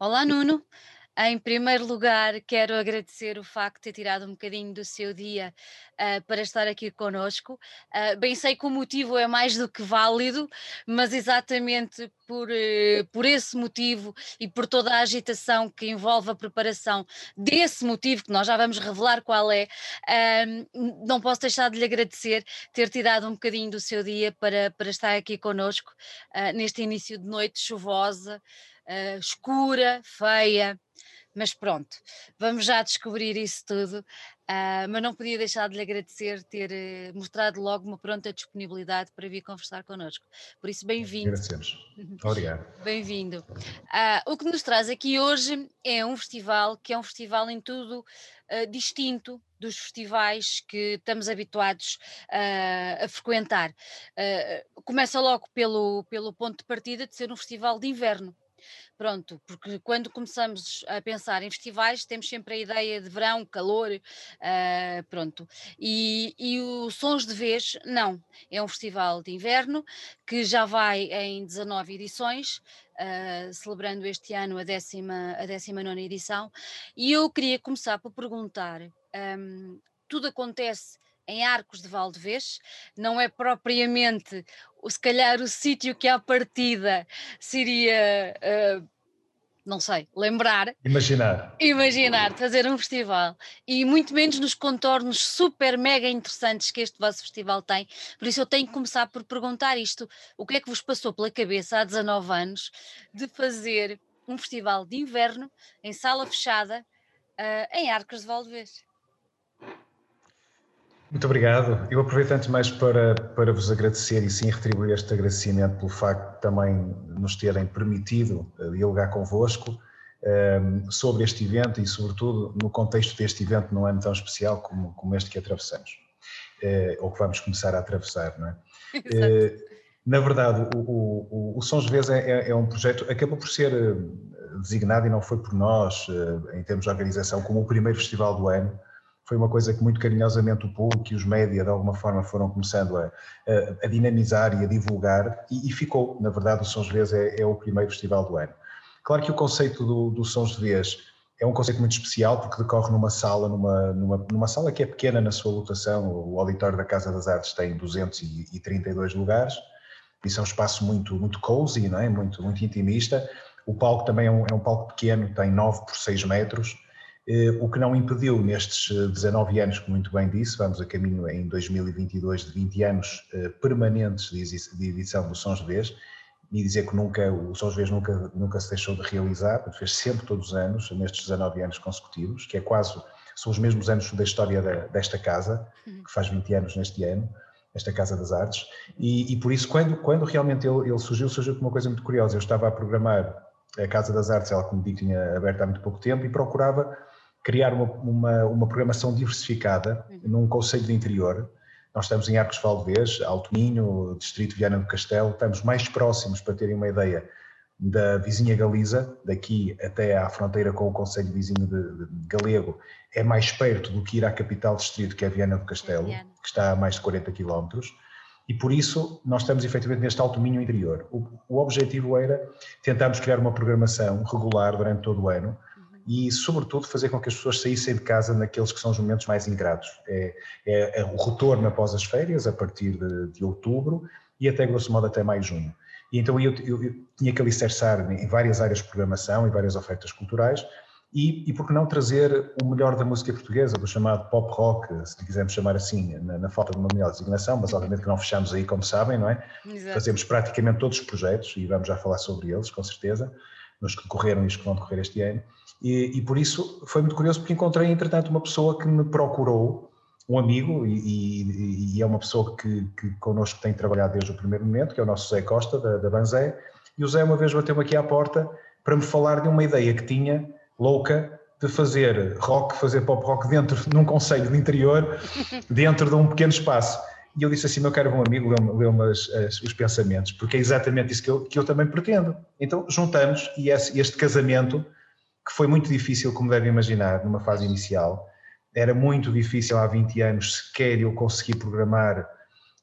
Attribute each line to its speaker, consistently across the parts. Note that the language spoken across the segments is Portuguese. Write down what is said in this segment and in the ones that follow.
Speaker 1: Olá, Nuno. Em primeiro lugar, quero agradecer o facto de ter tirado um bocadinho do seu dia uh, para estar aqui conosco. Uh, bem sei que o motivo é mais do que válido, mas exatamente por, uh, por esse motivo e por toda a agitação que envolve a preparação desse motivo, que nós já vamos revelar qual é, não posso deixar de lhe agradecer ter tirado um bocadinho do seu dia para, para estar aqui conosco neste início de noite chuvosa. Uh, escura, feia, mas pronto, vamos já descobrir isso tudo. Uh, mas não podia deixar de lhe agradecer ter uh, mostrado logo uma pronta disponibilidade para vir conversar connosco. Por isso, bem-vindo.
Speaker 2: Agradecemos. Obrigado.
Speaker 1: bem-vindo. Uh, o que nos traz aqui hoje é um festival que é um festival em tudo distinto dos festivais que estamos habituados a frequentar. começa logo pelo, pelo ponto de partida de ser um festival de inverno. Pronto, porque quando começamos a pensar em festivais, temos sempre a ideia de verão, calor, uh, pronto. E, e o Sons de Vez, não. É um festival de inverno que já vai em 19 edições, uh, celebrando este ano a 19 a 19 edição. E eu queria começar por perguntar: um, tudo acontece em Arcos de Valdevez, não é propriamente, se calhar, o sítio que à partida seria. Uh, não sei, lembrar.
Speaker 2: Imaginar.
Speaker 1: Imaginar, fazer um festival. E muito menos nos contornos super mega interessantes que este vosso festival tem. Por isso eu tenho que começar por perguntar isto: o que é que vos passou pela cabeça há 19 anos de fazer um festival de inverno em sala fechada uh, em Arcos de Valdevez?
Speaker 2: Muito obrigado. Eu aproveito antes mais para, para vos agradecer e sim retribuir este agradecimento pelo facto de também nos terem permitido eh, dialogar convosco um, ehm, sobre este evento e, sobretudo, no contexto deste evento num ano tão especial como, como este que atravessamos, uh, ou que vamos começar a atravessar, não é? Uh, na verdade, o, o, o Sons Vezes é, é, é, um projeto, acabou por ser designado e não foi por nós, em termos de organização, como o primeiro festival do ano, foi uma coisa que muito carinhosamente o público e os média de alguma forma foram começando a, a, a dinamizar e a divulgar e, e, ficou, na verdade o Sons de Vez é, é, o primeiro festival do ano. Claro que o conceito do, do Sons de Vez é um conceito muito especial porque decorre numa sala, numa, numa, numa sala que é pequena na sua lotação, o auditório da Casa das Artes tem 232 lugares, isso é um espaço muito, muito cozy, não é? muito, muito intimista, o palco também é um, é um palco pequeno, tem 9 por 6 metros, o que não impediu nestes 19 eh, anos, como muito bem disse, vamos a caminho em 2022 de 20 anos eh, permanentes de edição do Sons de Vez, e dizer que nunca, o Sons de Vez nunca, nunca se deixou de realizar, fez sempre todos os anos, nestes 19 anos consecutivos, que é quase, são os mesmos anos da história da, desta casa, uhum. que faz 20 anos neste ano, esta Casa das Artes, e, e por isso quando, quando realmente ele, ele surgiu, surgiu com uma coisa muito curiosa, eu estava a programar a Casa das Artes, ela como digo tinha aberto há muito pouco tempo, e procurava criar uma, uma, uma programação diversificada uhum. num conselho de interior. Nós estamos em Arcos Valdevez, Alto Minho, Distrito Viana do Castelo, estamos mais próximos, para terem uma ideia, da vizinha Galiza, daqui até à fronteira com o Conselho Vizinho de, de Galego, é mais perto do que ir à capital distrito, que é Viana do Castelo, é que está a mais de 40 quilómetros, e por isso nós estamos efetivamente neste alto minho interior. O, o objetivo era tentarmos criar uma programação regular durante todo o ano, e, sobretudo, fazer com que as pessoas saíssem de casa naqueles que são os momentos mais ingratos. É, é, é o retorno após as férias, a partir de, de, outubro, e até, grosso modo, até mais junho. E então eu, eu, eu tinha que alicerçar em várias áreas de programação e várias ofertas culturais, e, e por que não trazer o melhor da música portuguesa, do chamado pop rock, se quisermos chamar assim, na, na falta de uma melhor designação, mas obviamente que não fechamos aí, como sabem, não é? Exato. Fazemos praticamente todos os projetos, e vamos já falar sobre eles, com certeza, nos que decorreram e os que vão decorrer este ano. E, e, por isso foi muito curioso porque encontrei, entretanto, uma pessoa que me procurou, um amigo, e, e, é uma pessoa que, que connosco tem trabalhado desde o primeiro momento, que é o nosso Zé Costa, da, da Banzé, e o Zé uma vez bateu-me aqui à porta para me falar de uma ideia que tinha, louca, de fazer rock, fazer pop rock dentro, num conselho de interior, dentro de um pequeno espaço. E eu disse assim, meu caro bom amigo, leu-me leu os pensamentos, porque é exatamente isso que eu, que eu também pretendo. Então juntamos e esse, este casamento que foi muito difícil, como devem imaginar, numa fase inicial. Era muito difícil há 20 anos sequer eu conseguir programar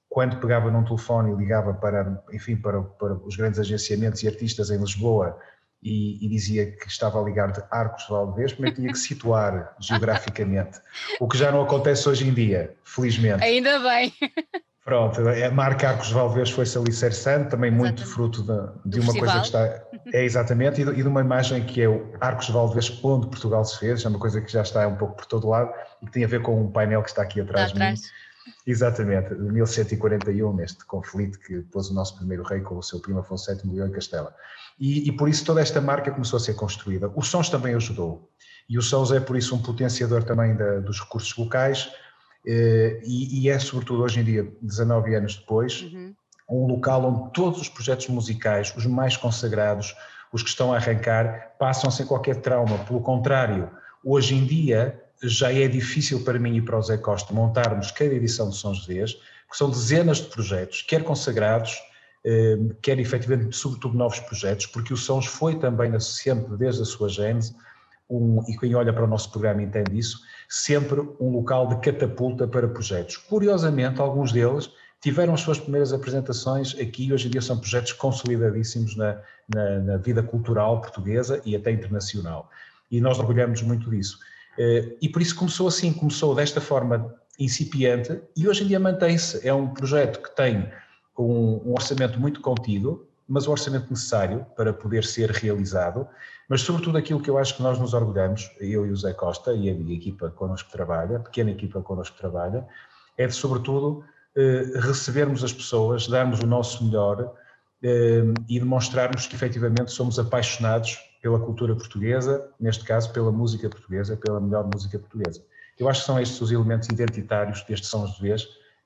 Speaker 2: quando pegava num telefone e ligava para, enfim, para, para os grandes agenciamentos e artistas em Lisboa e, e, dizia que estava a ligar de Arcos de Valdevez, primeiro tinha que situar geograficamente, o que já não acontece hoje em dia, felizmente.
Speaker 1: Ainda bem.
Speaker 2: Pronto, a marca Arcos de Valdevez foi-se alicerçando, também exatamente. muito fruto de, de uma festival. coisa que está. É exatamente, e de, e de, uma imagem que é o Arcos de Valdevez, onde Portugal se fez, é uma coisa que já está um pouco por todo lado e que tem a ver com um painel que está aqui atrás está de mim. Exatamente, de 1141, neste conflito que pôs o nosso primeiro rei com o seu primo Afonso VII Leão e Castela. E, e, por isso toda esta marca começou a ser construída. O Sons também ajudou. E o Sons é por isso um potenciador também da, dos recursos locais e, e, é sobretudo hoje em dia, 19 anos depois, uhum. um local onde todos os projetos musicais, os mais consagrados, os que estão a arrancar, passam sem qualquer trauma. Pelo contrário, hoje em dia já é difícil para mim e para o Zé Costa montarmos cada edição de Sons de Vez, porque são dezenas de projetos, quer consagrados, eh, quer efetivamente, sobretudo, novos projetos, porque o Sons foi também, sempre desde a sua gênese, um, e quem olha para o nosso programa entende isso, sempre um local de catapulta para projetos. Curiosamente, alguns deles tiveram as suas primeiras apresentações aqui, hoje em dia são projetos consolidadíssimos na, na, na vida cultural portuguesa e até internacional. E nós orgulhamos muito disso. Eh, e por isso começou assim, começou desta forma incipiente e hoje em dia mantém-se. É um projeto que tem um, um, orçamento muito contido, mas o orçamento necessário para poder ser realizado. Mas, sobretudo, aquilo que eu acho que nós nos orgulhamos, eu e o Zé Costa e a minha equipa connosco que trabalha, a pequena equipa connosco que trabalha, é de, sobretudo, eh, recebermos as pessoas, darmos o nosso melhor eh, e demonstrarmos que efetivamente somos apaixonados pela cultura portuguesa, neste caso pela música portuguesa, pela melhor música portuguesa. Eu acho que são estes os elementos identitários destes São José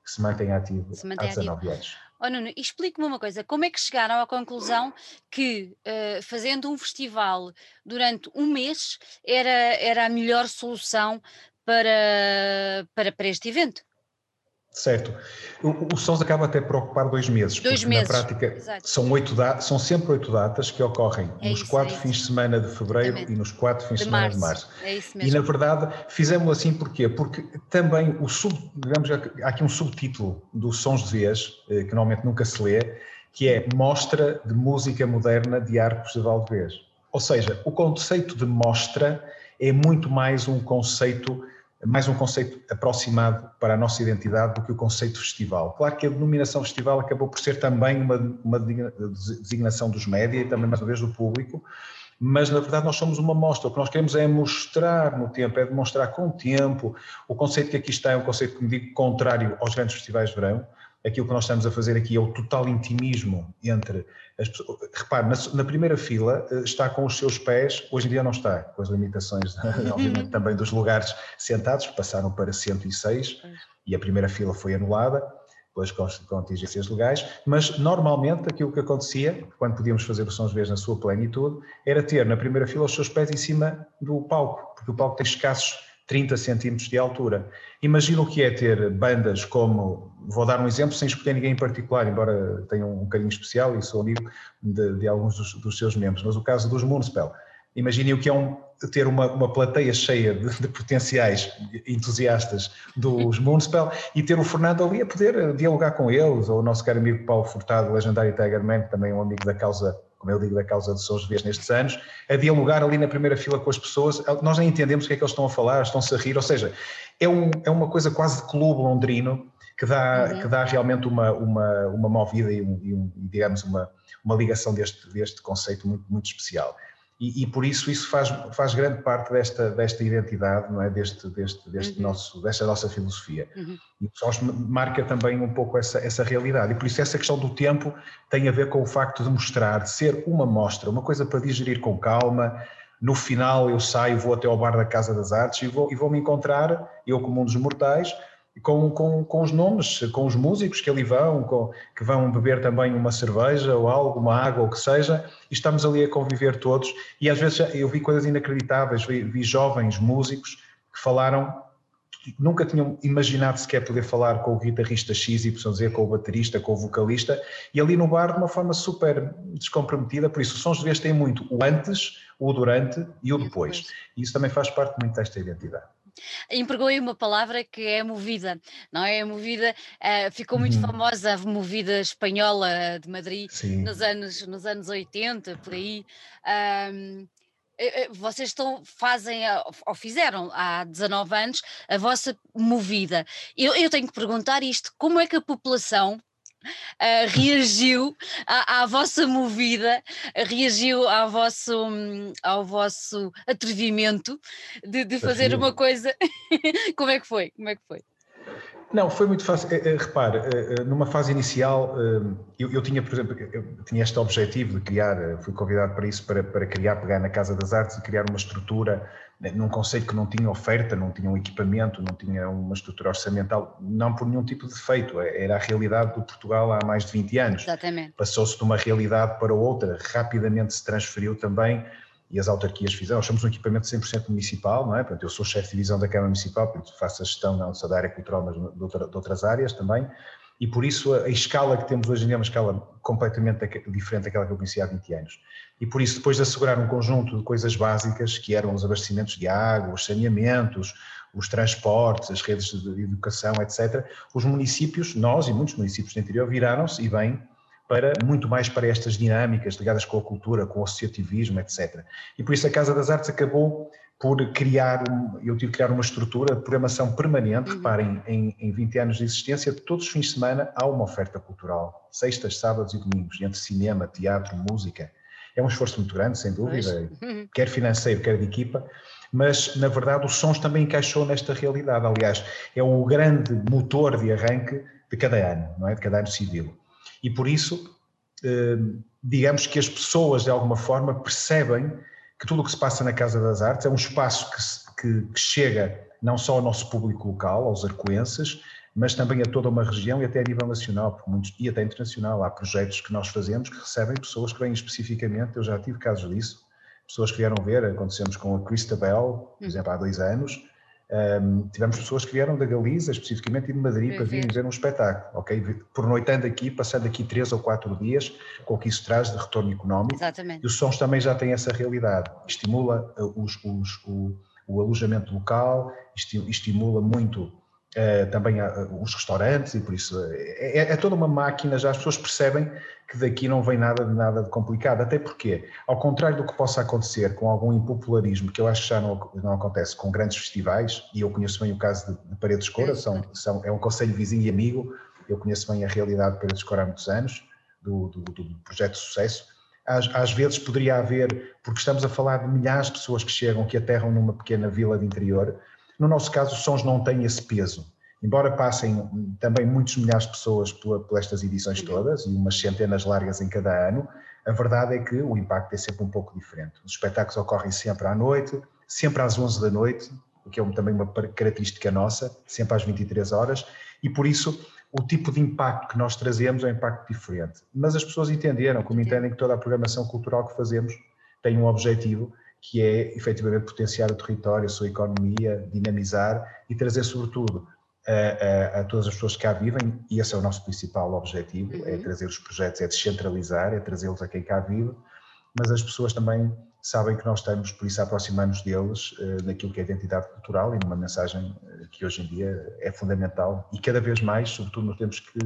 Speaker 2: que se mantêm ativos há 19 anos.
Speaker 1: Oh, Nuno, explique-me uma coisa, como é que chegaram à conclusão que uh, fazendo um festival durante um mês era, era a melhor solução para, para, para este evento?
Speaker 2: Certo. O, o SOS acaba até por ocupar dois meses.
Speaker 1: Dois meses.
Speaker 2: Na prática, são, oito são sempre oito datas que ocorrem é nos isso, quatro é fins de semana de fevereiro e nos quatro fins de, de semana março. de março.
Speaker 1: É isso mesmo.
Speaker 2: E na verdade fizemos assim porquê? Porque também o sub, digamos, há aqui um subtítulo do Sons de Vez, eh, que normalmente nunca se lê, que é Mostra de Música Moderna de Arcos de Valdevez. Ou seja, o conceito de mostra é muito mais um conceito mais um conceito aproximado para a nossa identidade do que o conceito festival. Claro que a denominação festival acabou por ser também uma, uma designação dos média e também mais uma vez do público, mas na verdade nós somos uma mostra. O que nós queremos é mostrar no tempo, é demonstrar com o tempo. O conceito que aqui está é um conceito, como digo, contrário aos grandes festivais de verão. Aquilo que nós estamos a fazer aqui é o total intimismo entre pessoas. Repare, na, na, primeira fila eh, está com os seus pés, hoje em dia não está, com as limitações, obviamente, também dos lugares sentados, passaram para 106 e a primeira fila foi anulada, com contingências legais, mas normalmente aquilo que acontecia, quando podíamos fazer o Sons Vezes na sua plenitude, era ter na primeira fila os seus pés em cima do palco, porque o palco tem escassos 30 centímetros de altura. Imagino o que é ter bandas como, vou dar um exemplo sem escolher ninguém em particular, embora tenha um carinho especial e sou amigo de, de alguns dos, dos, seus membros, mas o caso dos Moonspell. Imaginem o que é um, ter uma, uma plateia cheia de, de, potenciais entusiastas dos Moonspell e ter o Fernando ali a poder dialogar com eles, ou o nosso caro amigo Paulo Furtado, legendário Tigerman, que também é um amigo da causa como eu digo, da causa de Sons Vês nestes anos, a dialogar ali na primeira fila com as pessoas, nós nem entendemos o que é que eles estão a falar, estão-se a rir, ou seja, é, um, é uma coisa quase de clube londrino que dá, uhum. que dá realmente uma, uma, uma movida e, um, e um, digamos, uma, uma ligação deste, deste conceito muito, muito especial e, e, por isso isso faz, faz grande parte desta, desta identidade, não é? deste, deste, deste uhum. nosso, desta nossa filosofia. Uhum. E o Sós marca também um pouco essa, essa realidade. E por isso essa questão do tempo tem a ver com o facto de mostrar, de ser uma mostra, uma coisa para digerir com calma. No final eu saio, vou até ao bar da Casa das Artes e vou, e vou me encontrar, eu como um dos mortais, com, com, com os nomes, com os músicos que ali vão, com, que vão beber também uma cerveja ou algo, uma água, ou o que seja, e estamos ali a conviver todos. E às vezes eu vi coisas inacreditáveis, vi, vi jovens músicos que falaram nunca tinham imaginado sequer poder falar com o guitarrista X e dizer com o baterista, com o vocalista, e ali no bar de uma forma super descomprometida, por isso os sons de vez têm muito o antes, o durante e o depois. E isso também faz parte muito desta identidade.
Speaker 1: Empregou aí uma palavra que é movida, não é? A movida uh, ficou muito uhum. famosa, a movida espanhola de Madrid nos anos, nos anos 80, por aí. Um, vocês estão, fazem, ou fizeram há 19 anos, a vossa movida. Eu, eu tenho que perguntar isto: como é que a população uh, reagiu à, à, vossa movida, reagiu ao vosso, ao vosso atrevimento de, de fazer uma coisa. Como é que foi? Como é que foi?
Speaker 2: Não, foi muito fácil. Eh, eh, repare, eh, numa fase inicial, eu, eu, tinha, por exemplo, tinha este objetivo de criar, fui convidado para isso, para, para criar, pegar na Casa das Artes e criar uma estrutura num conceito que não tinha oferta, não tinha um equipamento, não tinha uma estrutura orçamental, não por nenhum tipo de defeito, era a realidade do Portugal há mais de 20 anos.
Speaker 1: Exatamente.
Speaker 2: Passou-se de uma realidade para outra, rapidamente se transferiu também e as autarquias fizeram. Nós somos um equipamento 100% municipal, não é? Portanto, eu sou chefe de divisão da Câmara Municipal, portanto, faço a gestão não só da área cultural, mas de, outra, de outras áreas também. E por isso a, a, escala que temos hoje em dia é uma escala completamente diferente daquela que eu conhecia há 20 anos. E por isso, depois de assegurar um conjunto de coisas básicas, que eram os abastecimentos de água, os saneamentos, os transportes, as redes de educação, etc., os municípios, nós e muitos municípios do interior, viraram-se e bem para muito mais para estas dinâmicas ligadas com a cultura, com o associativismo, etc. E por isso a Casa das Artes acabou por criar, eu tive que criar uma estrutura de programação permanente, uhum. reparem, em, em 20 anos de existência, todos os fins de semana há uma oferta cultural, sextas, sábados e domingos, entre cinema, teatro, música. É um esforço muito grande, sem dúvida, uhum. quer financeiro, quer de equipa, mas na verdade o Sons também encaixou nesta realidade, aliás, é o grande motor de arranque de cada ano, não é? De cada ano civil. E por isso, eh, digamos que as pessoas, de alguma forma, percebem que tudo o que se passa na Casa das Artes é um espaço que, que, que chega não só ao nosso público local, aos arcoenses, mas também a toda uma região e até a nível nacional, muitos, e até internacional. Há projetos que nós fazemos que recebem pessoas que vêm especificamente, eu já tive casos disso, pessoas que vieram ver, acontecemos com a Christabel, por hum. exemplo, há dois anos, um, tivemos pessoas que vieram da Galiza, especificamente, e de Madrid, para virem ver um espetáculo, ok? Por noitando aqui, passando aqui três ou quatro dias, com o que isso traz de retorno económico.
Speaker 1: Exatamente.
Speaker 2: E os sons também já têm essa realidade. Estimula uh, os, os, o, o alojamento local, estimula muito Uh, também há, uh, os restaurantes e por isso é, é, é, toda uma máquina, já as pessoas percebem que daqui não vem nada de nada de complicado, até porque, ao contrário do que possa acontecer com algum impopularismo, que eu acho que já não, não acontece com grandes festivais, e eu conheço bem o caso de, de Paredes Cora, são, são, é um conselho vizinho e amigo, eu conheço bem a realidade de Paredes Cora há muitos anos, do, do, do projeto de sucesso, às, às, vezes poderia haver, porque estamos a falar de milhares de pessoas que chegam, que aterram numa pequena vila de interior, no nosso caso, os sons não têm esse peso. Embora passem também muitos milhares de pessoas por, por estas edições todas, e umas centenas largas em cada ano, a verdade é que o impacto é sempre um pouco diferente. Os espetáculos ocorrem sempre à noite, sempre às 11 da noite, o que é também uma característica nossa, sempre às 23 horas, e por isso o tipo de impacto que nós trazemos é um impacto diferente. Mas as pessoas entenderam, como entendem que toda a programação cultural que fazemos tem um objetivo que é efetivamente potenciar o território, a sua economia, dinamizar e trazer, sobretudo, a, a, a, todas as pessoas que cá vivem, e esse é o nosso principal objetivo, é uhum. é trazer os projetos, é descentralizar, é trazê-los a quem cá vive, mas as pessoas também sabem que nós estamos, por isso, aproximamos deles uh, daquilo que é a identidade cultural e numa mensagem uh, que hoje em dia é fundamental e cada vez mais, sobretudo nos tempos que,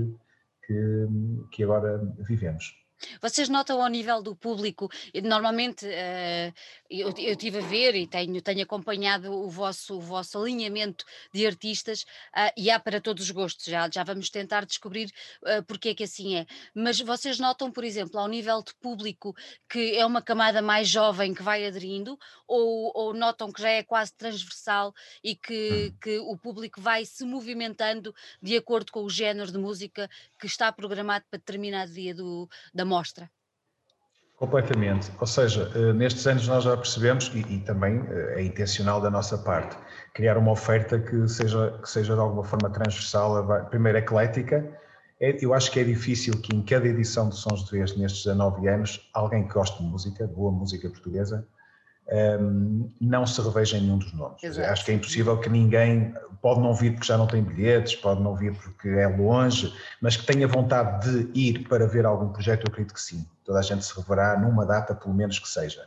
Speaker 2: que, que agora vivemos.
Speaker 1: Vocês notam ao nível do público, normalmente uh, eu, eu tive a ver e tenho, tenho acompanhado o vosso, o vosso alinhamento de artistas uh, e há para todos os gostos, já, já vamos tentar descobrir uh, porque é que assim é. Mas vocês notam, por exemplo, ao nível de público que é uma camada mais jovem que vai aderindo ou, ou notam que já é quase transversal e que, hum. que o público vai se movimentando de acordo com o género de música que está programado para determinado dia do, da mostra.
Speaker 2: Completamente. Ou seja, eh, nestes anos nós já percebemos, e, e, também eh, é intencional da nossa parte, criar uma oferta que seja, que seja de alguma forma transversal, primeiro eclética. É, eu acho que é difícil que em cada edição de Sons de Vez, nestes 19 anos, alguém que goste de música, boa música portuguesa, um, não se reveja em nenhum dos nomes. Acho que é impossível que ninguém, pode não vir porque já não tem bilhetes, pode não vir porque é longe, mas que tenha vontade de ir para ver algum projeto, eu acredito que sim. Toda a gente se reverá numa data, pelo menos que seja.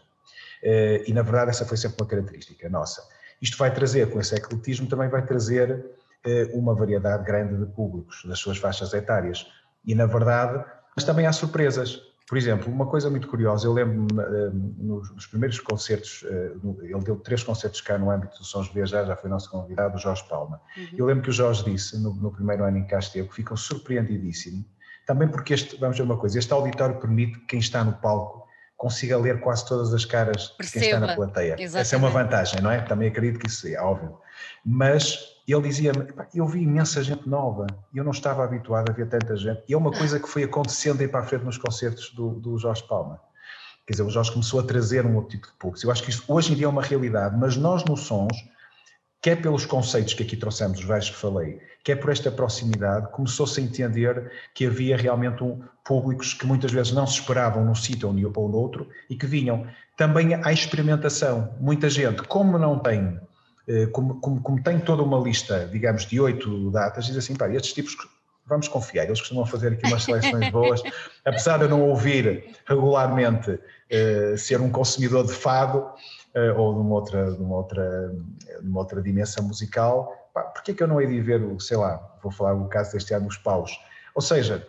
Speaker 2: Uh, e na verdade essa foi sempre uma característica nossa. Isto vai trazer, com esse ecletismo, também vai trazer eh, uma variedade grande de públicos, das suas faixas etárias. E, na verdade, mas também há surpresas. Por exemplo, uma coisa muito curiosa, eu lembro-me eh, nos primeiros concertos, eh, ele deu três concertos cá no âmbito do Sons de Viajar, já foi nosso convidado, o Jorge Palma. Uhum. Eu lembro que o Jorge disse, no, no primeiro ano em que cá esteve, que ficou surpreendidíssimo, também porque este, vamos ver uma coisa, este auditório permite que quem está no palco consiga ler quase todas as caras Perceba. de quem está na plateia. Exatamente. Essa é uma vantagem, não é? Também acredito que isso é óbvio. Mas ele dizia-me, eu vi imensa gente nova eu não estava habituado a ver tanta gente. E é uma coisa que foi acontecendo aí para a frente nos concertos do, do Jorge Palma. Quer dizer, o Jorge começou a trazer um outro tipo de público. Eu acho que isto hoje em dia é uma realidade, mas nós nos sons, quer pelos conceitos que aqui trouxemos, os vários que falei, quer por esta proximidade, começou-se a entender que havia realmente um, públicos que muitas vezes não se esperavam num sítio ou no outro e que vinham. Também à experimentação. Muita gente, como não tem como, como, como, tem toda uma lista, digamos, de oito datas, diz assim, pá, estes tipos vamos confiar, eles costumam fazer aqui umas seleções boas, apesar de eu não ouvir regularmente uh, ser um consumidor de fado uh, ou de uma outra, de uma outra, de uma outra dimensão musical, pá, porquê que eu não hei de ver, sei lá, vou falar o caso deste ano dos paus, ou seja,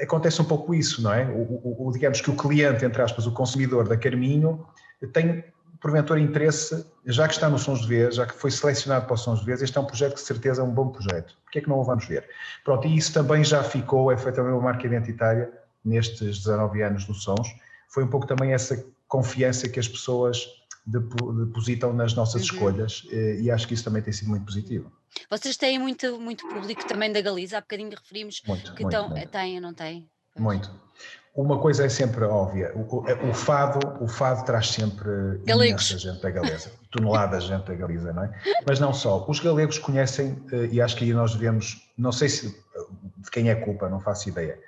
Speaker 2: acontece um pouco isso, não é? O, o, o, digamos que o cliente, entre aspas, o consumidor da Carminho, tem porventura interesse, já que está no Sons de Vez, já que foi selecionado para o Sons de Vez, este é um projeto que de certeza é um bom projeto. Por que é que não o vamos ver? Pronto, e isso também já ficou, é feita uma marca identitária nestes 19 anos do Sons, foi um pouco também essa confiança que as pessoas depositam nas nossas uhum. escolhas eh, e acho que isso também tem sido muito positivo.
Speaker 1: Vocês têm muito, muito público também da Galiza, há bocadinho referimos muito, que muito, estão, muito. têm, não têm?
Speaker 2: Muito. Uma coisa é sempre óbvia, o, o, fado, o fado traz sempre
Speaker 1: galegos.
Speaker 2: imensa gente da Galeza, toneladas de gente da Galiza, não é? Mas não só, os galegos conhecem, eh, e acho que aí nós devemos, não sei se de quem é culpa, não faço ideia,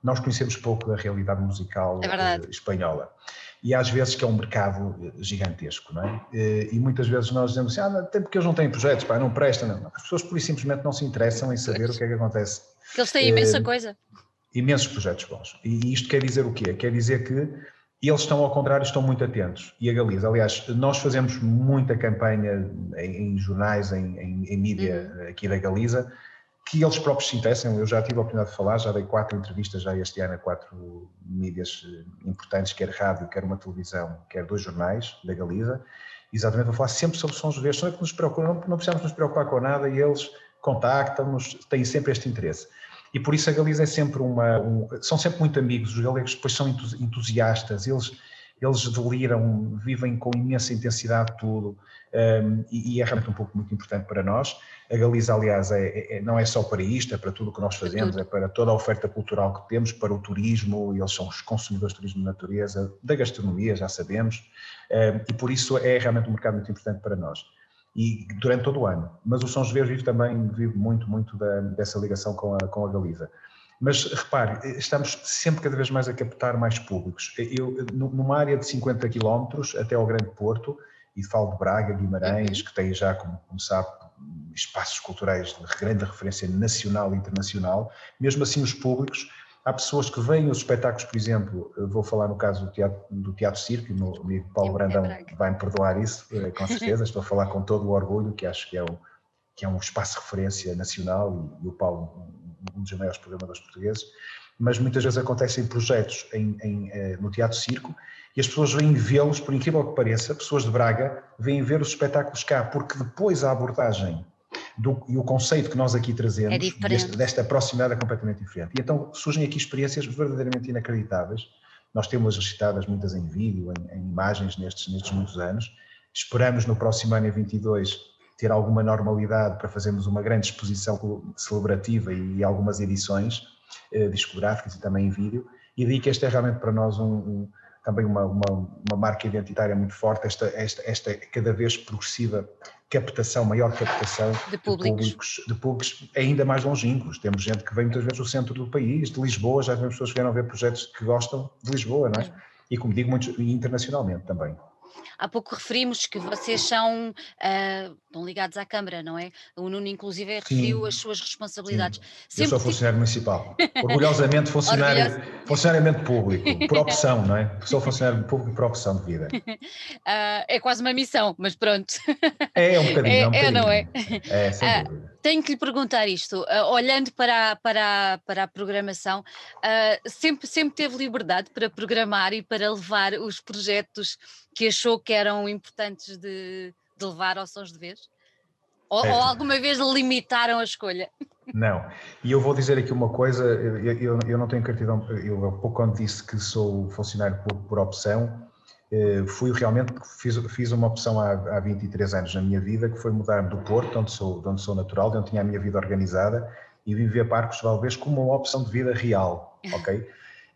Speaker 2: nós conhecemos pouco da realidade musical é espanhola. E às vezes que é um mercado eh, gigantesco, não é? Eh, e muitas vezes nós dizemos assim, ah, até porque eles não têm projetos, pá, não prestam. Não. As pessoas por simplesmente não se interessam em saber o que é que acontece.
Speaker 1: Porque eles têm imensa coisa
Speaker 2: imensos projetos bons. E isto quer dizer o quê? Quer dizer que eles estão ao contrário, estão muito atentos. E a Galiza, aliás, nós fazemos muita campanha em, em jornais, em, em, em mídia uhum. aqui da Galiza, que eles próprios se interessam. Eu já tive a oportunidade de falar, já dei quatro entrevistas já este ano a quatro mídias eh, importantes, quer rádio, quer uma televisão, quer dois jornais da Galiza. Exatamente, vou falar sempre sobre sons verdes, não é que nos preocupam, não, não precisamos nos preocupar com nada e eles contactam-nos, têm sempre este interesse. E por isso a Galiza é sempre uma. Um, são sempre muito amigos, os galegos depois são entusiastas, eles, eles deliram, vivem com imensa intensidade tudo, um, e, e, é realmente um pouco muito importante para nós. A Galiza, aliás, é, é, não é só para isto, é para tudo o que nós fazemos, é para toda a oferta cultural que temos, para o turismo, eles são os consumidores de turismo de natureza, da gastronomia, já sabemos, um, e por isso é realmente um mercado muito importante para nós e durante todo o ano. Mas o São José vive também vive muito, muito da, dessa ligação com a, com a Galiza. Mas repare, estamos sempre cada vez mais a captar mais públicos. Eu, numa área de 50 quilómetros até ao Grande Porto, e falo de Braga, Guimarães, uhum. que tem já, como, como sabe, espaços culturais de grande referência nacional e internacional, mesmo assim os públicos Há pessoas que veem os espetáculos, por exemplo, vou falar no caso do Teatro, do teatro Circo, e o meu amigo Paulo Brandão vai-me perdoar isso, eh, com certeza, estou a falar com todo o orgulho, que acho que é, o, que é um espaço de referência nacional, e, e o Paulo, um dos maiores programadores portugueses, mas muitas vezes acontecem projetos em, em, eh, no Teatro Circo e as pessoas vêm vê-los, por incrível que pareça, pessoas de Braga vêm ver os espetáculos cá, porque depois a abordagem do, e o conceito que nós aqui trazemos, é deste, desta proximidade é completamente diferente. E então surgem aqui experiências verdadeiramente inacreditáveis. Nós temos recitadas muitas em vídeo, em, em imagens nestes, nestes muitos anos. Esperamos no próximo ano, em 22, ter alguma normalidade para fazermos uma grande exposição celebrativa e algumas edições eh, discográficas e também em vídeo. E daí que este é realmente para nós um, um também uma, uma, uma, marca identitária muito forte, esta, esta, esta cada vez progressiva captação, maior captação
Speaker 1: de públicos.
Speaker 2: de públicos, de públicos ainda mais longínquos. Temos gente que vem muitas vezes do centro do país, de Lisboa, já temos pessoas que vieram ver projetos que gostam de Lisboa, não é? E como digo, muito internacionalmente também.
Speaker 1: Há pouco referimos que vocês são uh, estão ligados à Câmara, não é? O Nuno, inclusive, referiu as suas responsabilidades.
Speaker 2: Sim. Eu sou funcionário municipal, orgulhosamente funcionário, funcionamento público, por opção, não é? Sou funcionário público por opção de vida.
Speaker 1: Uh, é quase uma missão, mas pronto.
Speaker 2: É, é um bocadinho, é, é, um bocadinho.
Speaker 1: é não é?
Speaker 2: É, sem uh, dúvida.
Speaker 1: Tenho que lhe perguntar isto, uh, olhando para, para, para a programação, sempre, sempre teve liberdade para programar e para levar os projetos que achou que eram importantes de, de levar ao Sons de Vez? Ou, é. ou, alguma vez limitaram a escolha?
Speaker 2: Não, e eu vou dizer aqui uma coisa, eu, eu, eu não tenho cartidão, eu há pouco quando disse que sou funcionário por, por opção, fui realmente, fiz, fiz uma opção há, há 23 anos na minha vida, que foi mudar-me do Porto, onde sou, onde sou natural, de onde tinha a minha vida organizada, e viver para Arcos Valvez como uma opção de vida real, ok?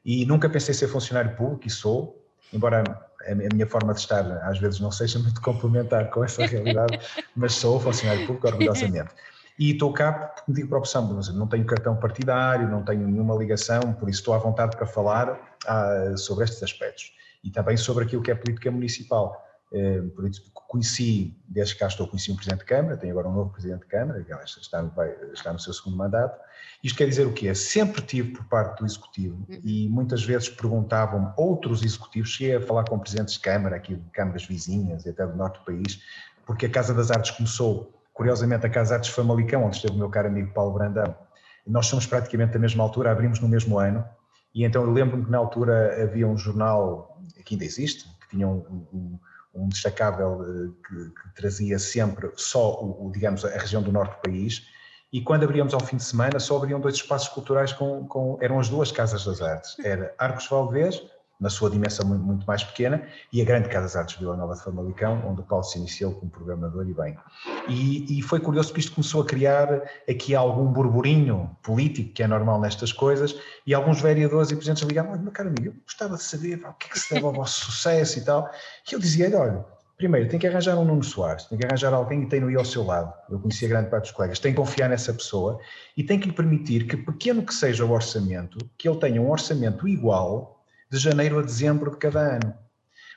Speaker 2: E nunca pensei ser funcionário público, e sou, embora a minha forma de estar às vezes não seja muito complementar com essa realidade, mas sou funcionário público orgulhosamente. E estou cá porque me digo para a opção, não tenho cartão partidário, não tenho nenhuma ligação, por isso estou à vontade para falar ah, sobre estes aspectos. E também sobre aquilo que é política municipal. Eh, por isso, conheci, desde que cá estou, conheci um Presidente de Câmara, tenho agora um novo Presidente de Câmara, que está no, está no seu segundo mandato. Isto quer dizer o quê? Sempre tive por parte do Executivo uhum. e muitas vezes perguntavam outros Executivos, cheguei a falar com Presidentes de Câmara, aqui de câmaras vizinhas e até do norte do país, porque a Casa das Artes começou, curiosamente, a Casa das Artes Famalicão, onde esteve o meu caro amigo Paulo Brandão. Nós somos praticamente da mesma altura, abrimos no mesmo ano, e então eu lembro-me que na altura havia um jornal, que ainda existe, que tinha um, um um destacável eh, que, que, trazia sempre só, o, o, digamos, a região do norte do país, e quando abríamos ao fim de semana só abriam dois espaços culturais com, com eram as duas Casas das Artes, era Arcos Valdez na sua dimensão muito mais pequena, e a grande Casa das Artes Vila Nova de Famalicão, onde o Paulo se iniciou como programador e bem. E, e, foi curioso que isto começou a criar aqui algum burburinho político, que é normal nestas coisas, e alguns vereadores e presidentes ligavam, olha, meu caro amigo, eu gostava de saber o que é que se deve ao vosso sucesso e tal. E eu dizia, olha, primeiro, tem que arranjar um Nuno Soares, tem que arranjar alguém que tenha aí ao seu lado. Eu conhecia grande parte dos colegas. Tem que confiar nessa pessoa e tem que lhe permitir que, pequeno que seja o orçamento, que ele tenha um orçamento igual de janeiro a dezembro de cada ano.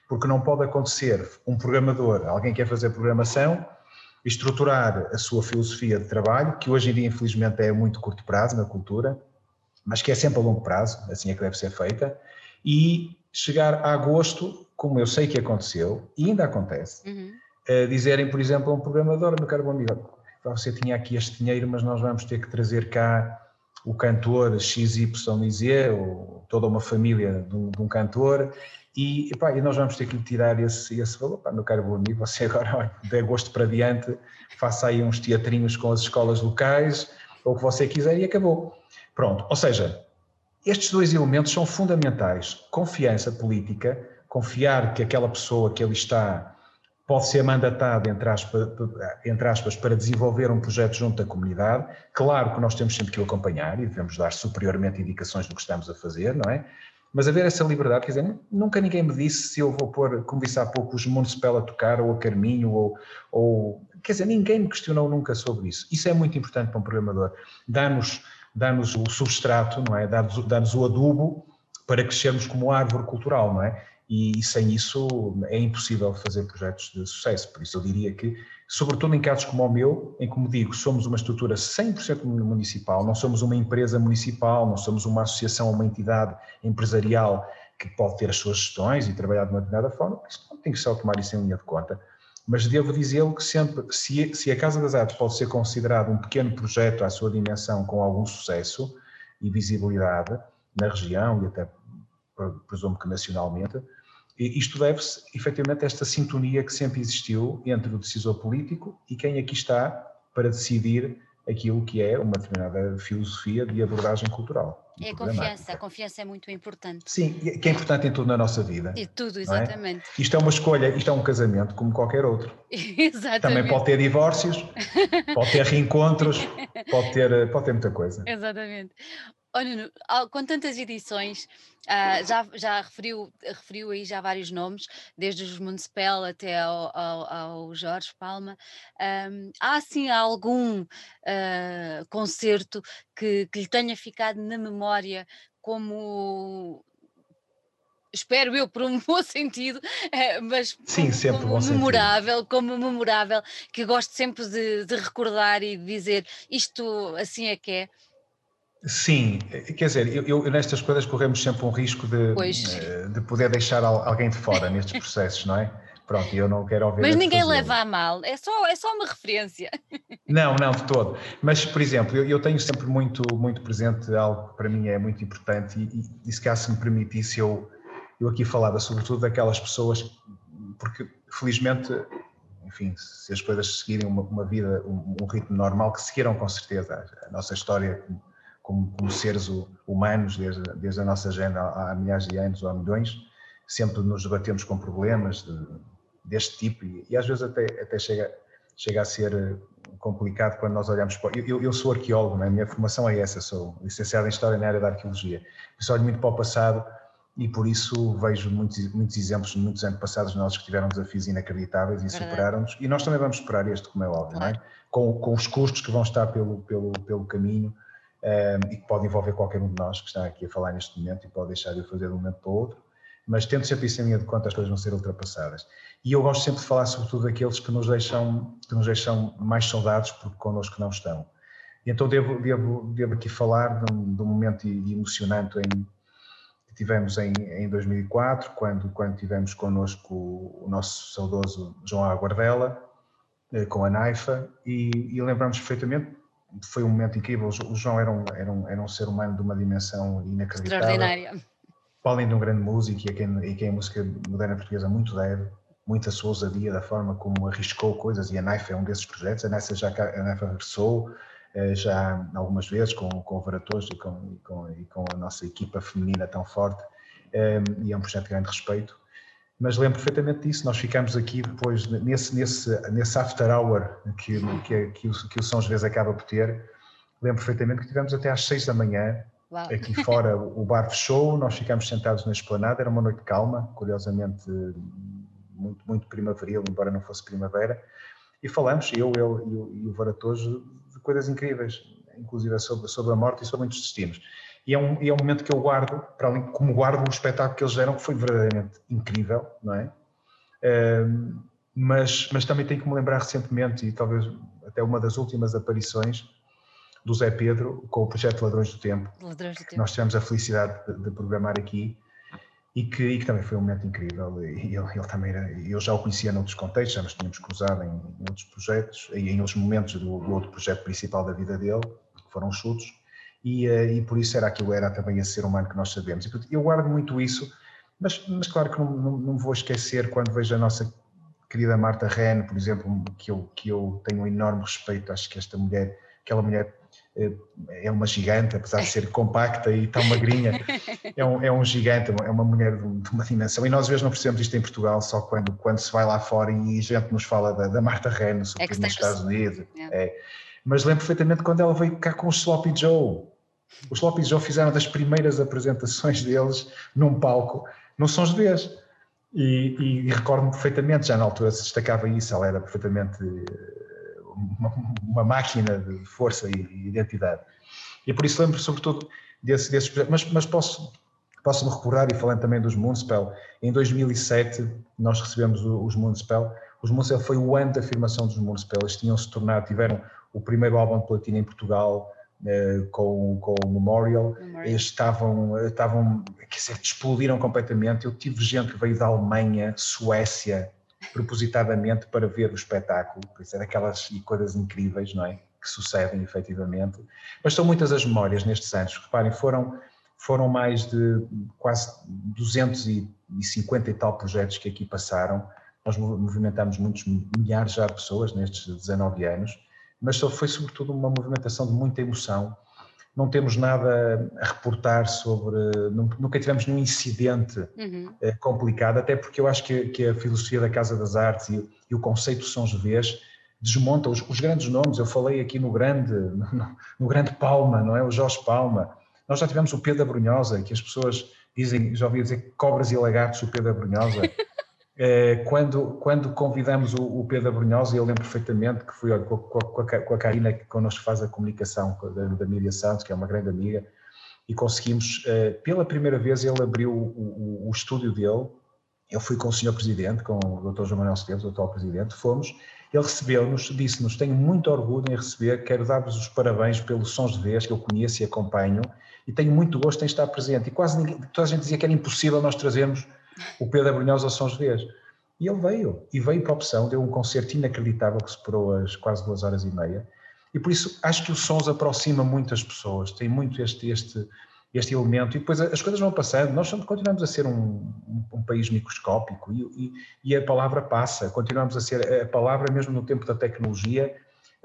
Speaker 2: Porque não pode acontecer um programador, alguém que quer fazer programação, estruturar a sua filosofia de trabalho, que hoje em dia infelizmente é muito curto prazo na cultura, mas que é sempre a longo prazo, assim é que deve ser feita, e chegar a agosto, como eu sei que aconteceu, e ainda acontece, uhum. dizerem, por exemplo, a um programador, meu caro bom amigo, você tinha aqui este dinheiro, mas nós vamos ter que trazer cá o cantor XYZ, ou toda uma família de um, de um cantor, e, epá, e nós vamos ter que lhe tirar esse, esse valor. Pá, meu caro bom amigo, você agora, olha, de agosto para diante, faça aí uns teatrinhos com as escolas locais, ou o que você quiser, e acabou. Pronto, ou seja, estes dois elementos são fundamentais. Confiança política, confiar que aquela pessoa que ali está pode ser mandatado, entre aspas, entre aspas, para desenvolver um projeto junto à comunidade. Claro que nós temos sempre que o acompanhar e devemos dar superiormente indicações do que estamos a fazer, não é? Mas haver essa liberdade, quer dizer, nunca ninguém me disse se eu vou pôr, como disse há pouco, os Municipal a tocar, ou a Carminho, ou, ou, Quer dizer, ninguém me questionou nunca sobre isso. Isso é muito importante para um programador. Dá-nos dá o substrato, não é? Dá-nos dá o adubo para crescermos como árvore cultural, não é? E, sem isso é impossível fazer projetos de sucesso. Por isso eu diria que, sobretudo em casos como o meu, em como digo, somos uma estrutura 100% municipal, não somos uma empresa municipal, não somos uma associação, uma entidade empresarial que pode ter as suas gestões e trabalhar de uma determinada forma, isso não tem que só tomar isso em linha de conta. Mas devo dizer que sempre, se, se a Casa das Artes pode ser considerado um pequeno projeto à sua dimensão com algum sucesso e visibilidade na região e até presumo que nacionalmente, isto deve-se, efetivamente, a esta sintonia que sempre existiu entre o decisor político e quem aqui está para decidir aquilo que é uma determinada filosofia de abordagem cultural.
Speaker 1: É a confiança, a confiança é muito importante.
Speaker 2: Sim, que é importante em tudo na nossa vida.
Speaker 1: E tudo, é? exatamente.
Speaker 2: É? Isto é uma escolha, isto é um casamento como qualquer outro.
Speaker 1: exatamente.
Speaker 2: Também pode ter divórcios, pode ter reencontros, pode ter, pode ter muita coisa.
Speaker 1: Exatamente. Olha, com tantas edições, uh, já, já referiu, referiu aí já vários nomes, desde os Municipal até ao, ao, ao Jorge Palma. Um, há assim algum uh, concerto que, que lhe tenha ficado na memória como espero eu, por um bom sentido, eh, mas
Speaker 2: Sim, sempre
Speaker 1: como memorável,
Speaker 2: sentido.
Speaker 1: como memorável, que gosto sempre de, de, recordar e de dizer isto assim é que é.
Speaker 2: Sim, quer dizer, eu, eu, nestas coisas corremos sempre um risco de, eh, de poder deixar alguém de fora nestes processos, não é? Pronto, eu não quero ouvir.
Speaker 1: Mas ninguém leva a mal, é só, é só uma referência.
Speaker 2: Não, não, de todo. Mas, por exemplo, eu, eu tenho sempre muito, muito presente algo que para mim é muito importante e, e, e se cá se me permitisse eu, eu aqui falava sobretudo daquelas pessoas, porque felizmente, enfim, se as coisas seguirem uma, uma vida, um, um, ritmo normal, que seguiram com certeza a, nossa história como, como, seres humanos, desde, desde a nossa agenda há, há milhares de anos ou há milhões, sempre nos debatemos com problemas de, deste tipo e, e, às vezes até, até chega, chega a ser eh, complicado quando nós olhamos para... Eu, eu sou arqueólogo, né? a minha formação é essa, sou licenciado em História na área da Arqueologia. Eu olho muito para o passado e por isso vejo muitos, muitos exemplos de muitos anos passados nossos que tiveram desafios inacreditáveis e superaram-nos e nós também vamos superar este, como é óbvio, claro. não é? Com, com os custos que vão estar pelo, pelo, pelo caminho e que pode envolver qualquer um de nós que está aqui a falar neste momento e pode deixar de o fazer de um momento para o outro, mas tendo sempre isso em linha de conta, as coisas vão ser ultrapassadas. E eu gosto sempre de falar sobretudo daqueles que nos deixam, que nos deixam mais saudados porque connosco não estão. E então devo, devo, devo aqui falar de um, de um momento emocionante em, que tivemos em, em 2004, quando, quando tivemos connosco o, o nosso saudoso João Aguardela, eh, com a Naifa, e, e lembramos perfeitamente, foi um momento incrível, o João era um, era um, era um ser humano de uma dimensão inacreditável.
Speaker 1: Extraordinária
Speaker 2: além de um grande músico e a quem, e quem a música moderna portuguesa muito deve, muita sua ousadia da forma como arriscou coisas, e a Naifa é um desses projetos, a Naifa já a Naifa regressou eh, já algumas vezes com, com o Varatoso e com, e, com, e com a nossa equipa feminina tão forte, eh, e é um projeto de grande respeito. Mas lembro perfeitamente disso, nós ficamos aqui depois, nesse, nesse, nesse after hour que, que, que, o, que o São José acaba por ter, lembro perfeitamente que tivemos até às seis da manhã Uau. Aqui fora. O bar fechou, nós ficámos sentados na esplanada, era uma noite calma, curiosamente muito, muito primaveril, embora não fosse primavera, e falamos, eu, ele e o, e o Varatojo, de coisas incríveis, inclusive sobre, sobre a morte e sobre muitos destinos. E é, um, e é um momento que eu guardo, para além, como guardo o espetáculo que eles deram, que foi verdadeiramente incrível, não é? Um, mas, mas também tenho que me lembrar recentemente, e talvez até uma das últimas aparições, do Zé Pedro com o projeto Ladrões do Tempo,
Speaker 1: Ladrões do Tempo.
Speaker 2: que nós tivemos a felicidade de, de programar aqui e que, e que, também foi um momento incrível. Ele, ele, também era, eu já o conhecia noutros contextos, já nos tínhamos cruzado em, em outros projetos, e em outros momentos do, do, outro projeto principal da vida dele, que foram chutos, e, eh, e por isso era aquilo, era também esse ser humano que nós sabemos. E eu guardo muito isso, mas, mas claro que não, não, não vou esquecer quando vejo a nossa querida Marta Ren, por exemplo, que eu, que eu tenho um enorme respeito, acho que esta mulher, aquela mulher eh, é uma gigante, apesar de ser compacta e tão magrinha, é um, é um gigante, é uma mulher de uma dimensão. E nós às vezes não percebemos isto em Portugal, só quando, quando se vai lá fora e a gente nos fala da, da Marta Reno, sobretudo nos Estados Unidos. É. É. Mas lembro perfeitamente quando ela veio cá com o Sloppy Joe. Os Sloppy Joe fizeram das primeiras apresentações deles num palco no São José. E, e, e recordo-me perfeitamente, já na altura se destacava isso, ela era perfeitamente uma, uma, máquina de força e identidade. E por isso lembro sobretudo desse, desses mas, mas posso, posso me recordar, e falando também dos Moonspell, em 2007 nós recebemos os Moonspell, os Moonspell foi o ano da afirmação dos Moonspell, eles tinham se tornado, tiveram o primeiro álbum de platina em Portugal, Uh, com, com o Memorial, Memorial. Eles estavam, estavam, quer dizer, explodiram completamente. Eu tive gente que veio da Alemanha, Suécia, propositadamente para ver o espetáculo, isso é daquelas coisas incríveis, não é? Que sucedem efetivamente. Mas são muitas as memórias nestes anos. Reparem, foram, foram mais de quase 250 e tal projetos que aqui passaram. Nós movimentamos muitos milhares já de pessoas nestes 19 anos, mas foi sobretudo uma movimentação de muita emoção não temos nada a reportar sobre, nunca tivemos nenhum incidente uhum. Eh, complicado, até porque eu acho que, que, a filosofia da Casa das Artes e, e o conceito de São José desmonta os, os, grandes nomes, eu falei aqui no grande, no, no, grande Palma, não é? O Jorge Palma, nós já tivemos o Pedro da Brunhosa, que as pessoas dizem, já ouvi dizer cobras e lagartos o Pedro da Brunhosa, quando, quando convidamos o, o Pedro Brunhosa, eu lembro perfeitamente que fui com, com, com, a, com a Karina, que connosco faz a comunicação da, da Miriam Santos, que é uma grande amiga, e conseguimos, pela primeira vez, ele abriu o, o, o estúdio dele. Eu fui com o senhor presidente, com o Dr. João Manuel Esteves, o atual presidente, fomos ele recebeu-nos, disse-nos: Tenho muito orgulho em receber, quero dar-vos os parabéns pelos sons de vez que eu conheço e acompanho, e tenho muito gosto em estar presente. E quase ninguém, toda a gente dizia que era impossível nós trazermos o Pedro Abrunhosa aos sons de vez. E ele veio, e veio para a opção, deu um concerto inacreditável que superou as quase duas horas e meia. E por isso acho que o Sons aproxima muitas pessoas, tem muito este, este, este elemento, e depois as coisas vão passando. Nós continuamos a ser um, um, um país microscópico e, e, e, a palavra passa, continuamos a ser a palavra, mesmo no tempo da tecnologia,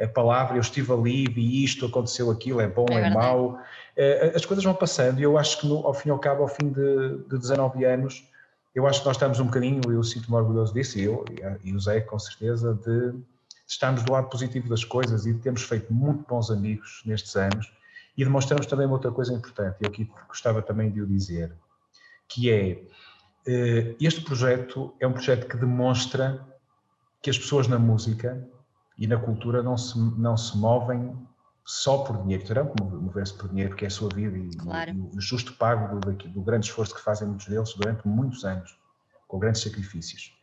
Speaker 2: a palavra, eu estive ali, vi isto, aconteceu aquilo, é bom, é, é mau. Eh, as coisas vão passando e eu acho que no, ao fim e ao cabo, ao fim de, de 19 anos, eu acho que nós estamos um bocadinho, eu sinto-me orgulhoso disso, e eu e o Zé, com certeza, de estarmos do lado positivo das coisas e de termos feito muito bons amigos nestes anos. E demonstramos também uma outra coisa importante, e aqui gostava também de o dizer, que é, eh, este projeto é um projeto que demonstra que as pessoas na música e na cultura não se, não se movem só por dinheiro, terão que mover-se por dinheiro, porque é a sua vida e, claro. e o justo pago do, do, grande esforço que fazem muitos deles durante muitos anos, com grandes sacrifícios.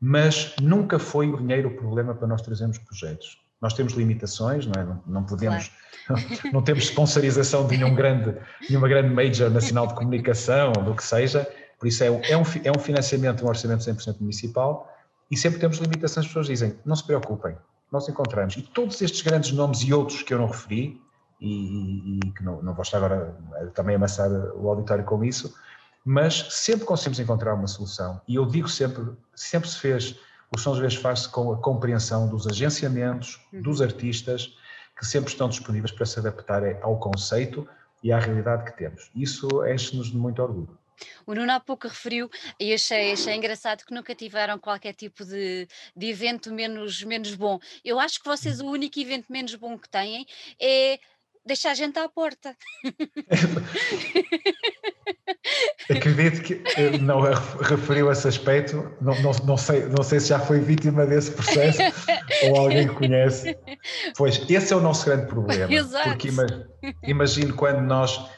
Speaker 2: Mas nunca foi o dinheiro o problema para nós trazermos projetos. Nós temos limitações, não é? Não, não podemos, claro. não, não temos sponsorização de nenhum grande, nenhuma grande major nacional de comunicação, do que seja, por isso é, é, um, é um financiamento, um orçamento 100% municipal, e sempre temos limitações, as pessoas dizem, não se preocupem, nós encontramos. E todos estes grandes nomes e outros que eu não referi, e, e que não, não vou estar agora também a amassar o auditório com isso, mas sempre conseguimos encontrar uma solução. E eu digo sempre, sempre se fez, o São José faz-se com a compreensão dos agenciamentos, uhum. dos artistas, que sempre estão disponíveis para se adaptar ao conceito e à realidade que temos. Isso enche-nos de muito orgulho.
Speaker 1: O Nuno há pouco referiu, e achei, achei engraçado que nunca tiveram qualquer tipo de, de evento menos, menos bom. Eu acho que vocês o único evento menos bom que têm é deixar a gente à porta.
Speaker 2: Acredito que eh, não referiu esse aspecto, não, não, não, sei, não sei se já foi vítima desse processo ou alguém que conhece. Pois, esse é o nosso grande problema.
Speaker 1: Exato.
Speaker 2: Porque imagino quando nós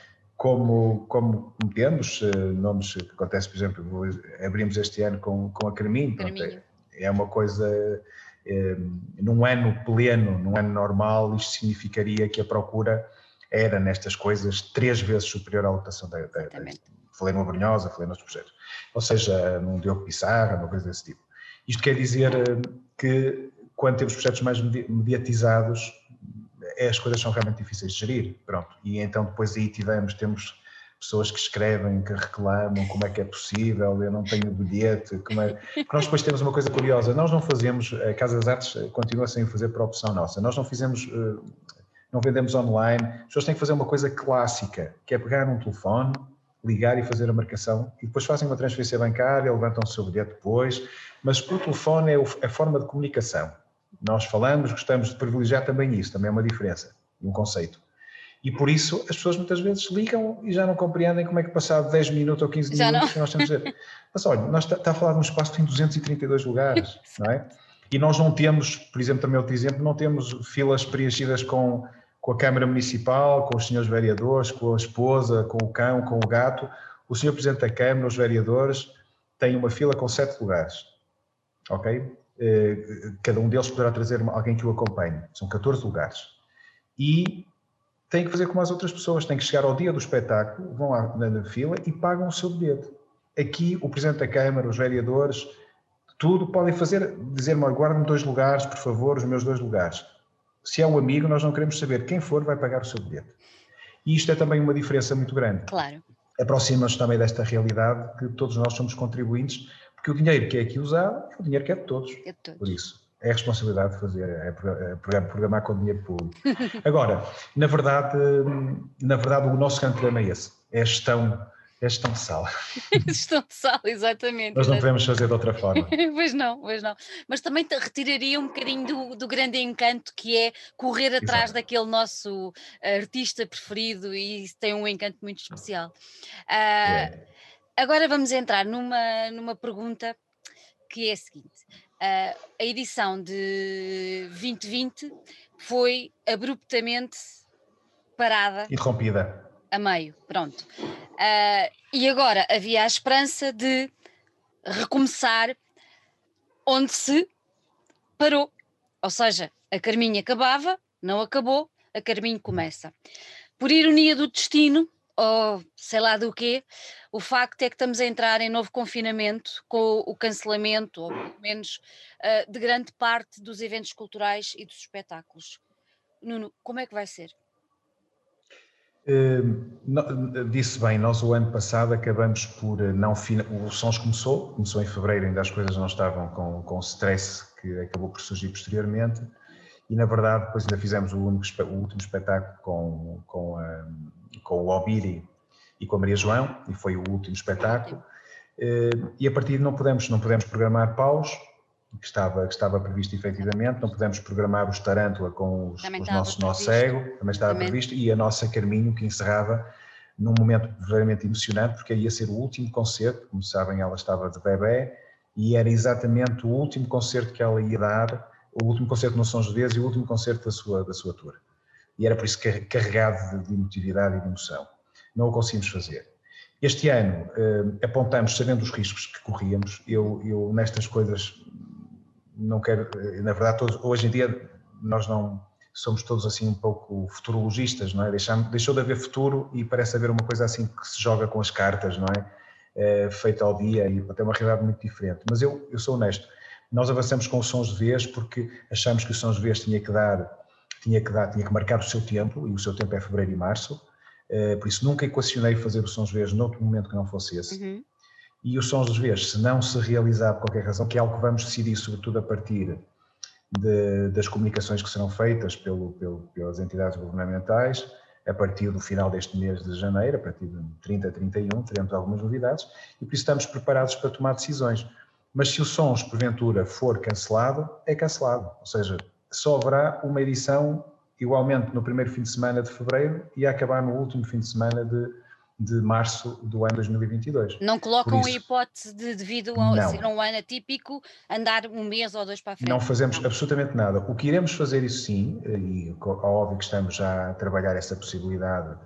Speaker 2: como, como temos uh, nomes que acontece, por exemplo, abrimos este ano com, com a Carminho, é, é, uma coisa, é, num ano pleno, num ano normal, isto significaria que a procura era nestas coisas três vezes superior à lotação da, da, da falei numa Brunhosa, falei noutros projetos, ou seja, num Diogo Pissarra, uma coisa desse tipo. Isto quer dizer eh, que quando temos projetos mais mediatizados, as coisas são realmente difíceis de gerir, pronto. E então depois aí tivemos, temos pessoas que escrevem, que reclamam como é que é possível, eu não tenho bilhete, como é... Porque nós depois temos uma coisa curiosa, nós não fazemos, a Casa das Artes continua sem fazer por opção nossa, nós não fizemos, eh, não vendemos online, as pessoas têm que fazer uma coisa clássica, que é pegar um telefone, ligar e fazer a marcação, e depois fazem uma transferência bancária, levantam o seu bilhete depois, mas o telefone é a forma de comunicação. Nós falamos, gostamos de privilegiar também isso, também é uma diferença, um conceito. E por isso as pessoas muitas vezes ligam e já não compreendem como é que passado 10 minutos ou 15 já minutos não. nós temos a dizer. Mas olha, nós está, está a falar de um espaço que tem 232 lugares, não é? E nós não temos, por exemplo, também outro exemplo, não temos filas preenchidas com, com a Câmara Municipal, com os senhores vereadores, com a esposa, com o cão, com o gato. O senhor Presidente da Câmara, os vereadores, têm uma fila com sete lugares, ok? Eh, cada um deles poderá trazer alguém que o acompanhe. São 14 lugares. E tem que fazer como as outras pessoas, tem que chegar ao dia do espetáculo, vão lá na fila e pagam o seu bilhete. Aqui, o Presidente da Câmara, os vereadores, tudo podem fazer, dizer-me, guarda-me dois lugares, por favor, os meus dois lugares. Se é um amigo, nós não queremos saber quem for vai pagar o seu bilhete. E isto é também uma diferença muito grande.
Speaker 1: Claro.
Speaker 2: Aproxima-nos também desta realidade que todos nós somos contribuintes porque o dinheiro que é aqui usado é o dinheiro que é de todos. É de todos. Por isso, é a responsabilidade de fazer, é, é programar com dinheiro público. Agora, na verdade, na verdade, o nosso grande problema é esse, é a gestão é gestão de sala.
Speaker 1: gestão de sala, exatamente.
Speaker 2: Nós não podemos fazer de outra forma.
Speaker 1: pois não, pois não. Mas também retiraria um bocadinho do, do grande encanto que é correr atrás Exato. daquele nosso artista preferido e tem um encanto muito especial. Uh, é. Agora vamos entrar numa, numa pergunta que é a seguinte: uh, a edição de 2020 foi abruptamente parada.
Speaker 2: Interrompida.
Speaker 1: a meio, pronto. Uh, e agora havia a esperança de recomeçar onde se parou. Ou seja, a Carminho acabava, não acabou, a Carminho começa. Por ironia do destino, ou sei lá do quê, o facto é que estamos a entrar em novo confinamento com o cancelamento, ou pelo menos uh, de grande parte dos eventos culturais e dos espetáculos. Nuno, como é que vai ser?
Speaker 2: Uh, disse bem, nós o ano passado acabamos por eh, não o Sons começou, começou em fevereiro, ainda as coisas não estavam com, com stress que acabou por surgir posteriormente e na verdade depois ainda fizemos o, único, o último espetáculo com, com, a, com o Obiri e com a Maria João e foi o último espetáculo uh, e a partir de não podemos, não podemos programar paus que estava, que estava previsto efetivamente, não pudemos programar os Tarântula com os, os nossos Nó Cego, também estava também. previsto, e a nossa Carminho, que encerrava num momento verdadeiramente emocionante, porque ia ser o último concerto, como sabem, ela estava de bebê, e era exatamente o último concerto que ela ia dar, o último concerto no São José e o último concerto da sua, da sua tour. E era por isso carregado de, de emotividade e de emoção. Não o conseguimos fazer. Este ano eh, apontamos, sabendo os riscos que corríamos, eu, eu nestas coisas não quero, na verdade, todos, hoje em dia nós não somos todos assim um pouco futurologistas, não é? Deixamos, deixou de haver futuro e parece haver uma coisa assim que se joga com as cartas, não é? é feita ao dia e até uma realidade muito diferente. Mas eu, eu sou honesto, nós avançamos com os sons de vez porque achamos que os sons de vez tinha que dar, tinha que dar, tinha que marcar o seu tempo e o seu tempo é fevereiro e março. É, por isso nunca equacionei fazer os sons vez noutro momento que não fosse esse. Uhum e sons dos Vs, se não se realizar por qualquer razão, que é algo que vamos decidir sobretudo a partir de, das comunicações que serão feitas pelo, pelo, pelas entidades governamentais, a partir do final deste mês de janeiro, a partir de 30 a 31, teremos algumas novidades e por isso estamos preparados para tomar decisões. Mas se o Sons, porventura, for cancelado, é cancelado. Ou seja, só haverá uma edição igualmente no primeiro fim de semana de fevereiro e a acabar no último fim de semana de de março do ano 2022.
Speaker 1: Não colocam isso, a hipótese de, devido a não, ser um ano atípico, andar um mês ou dois para a frente?
Speaker 2: Não fazemos não. absolutamente nada. O que iremos fazer, isso sim, e óbvio que estamos já a trabalhar essa possibilidade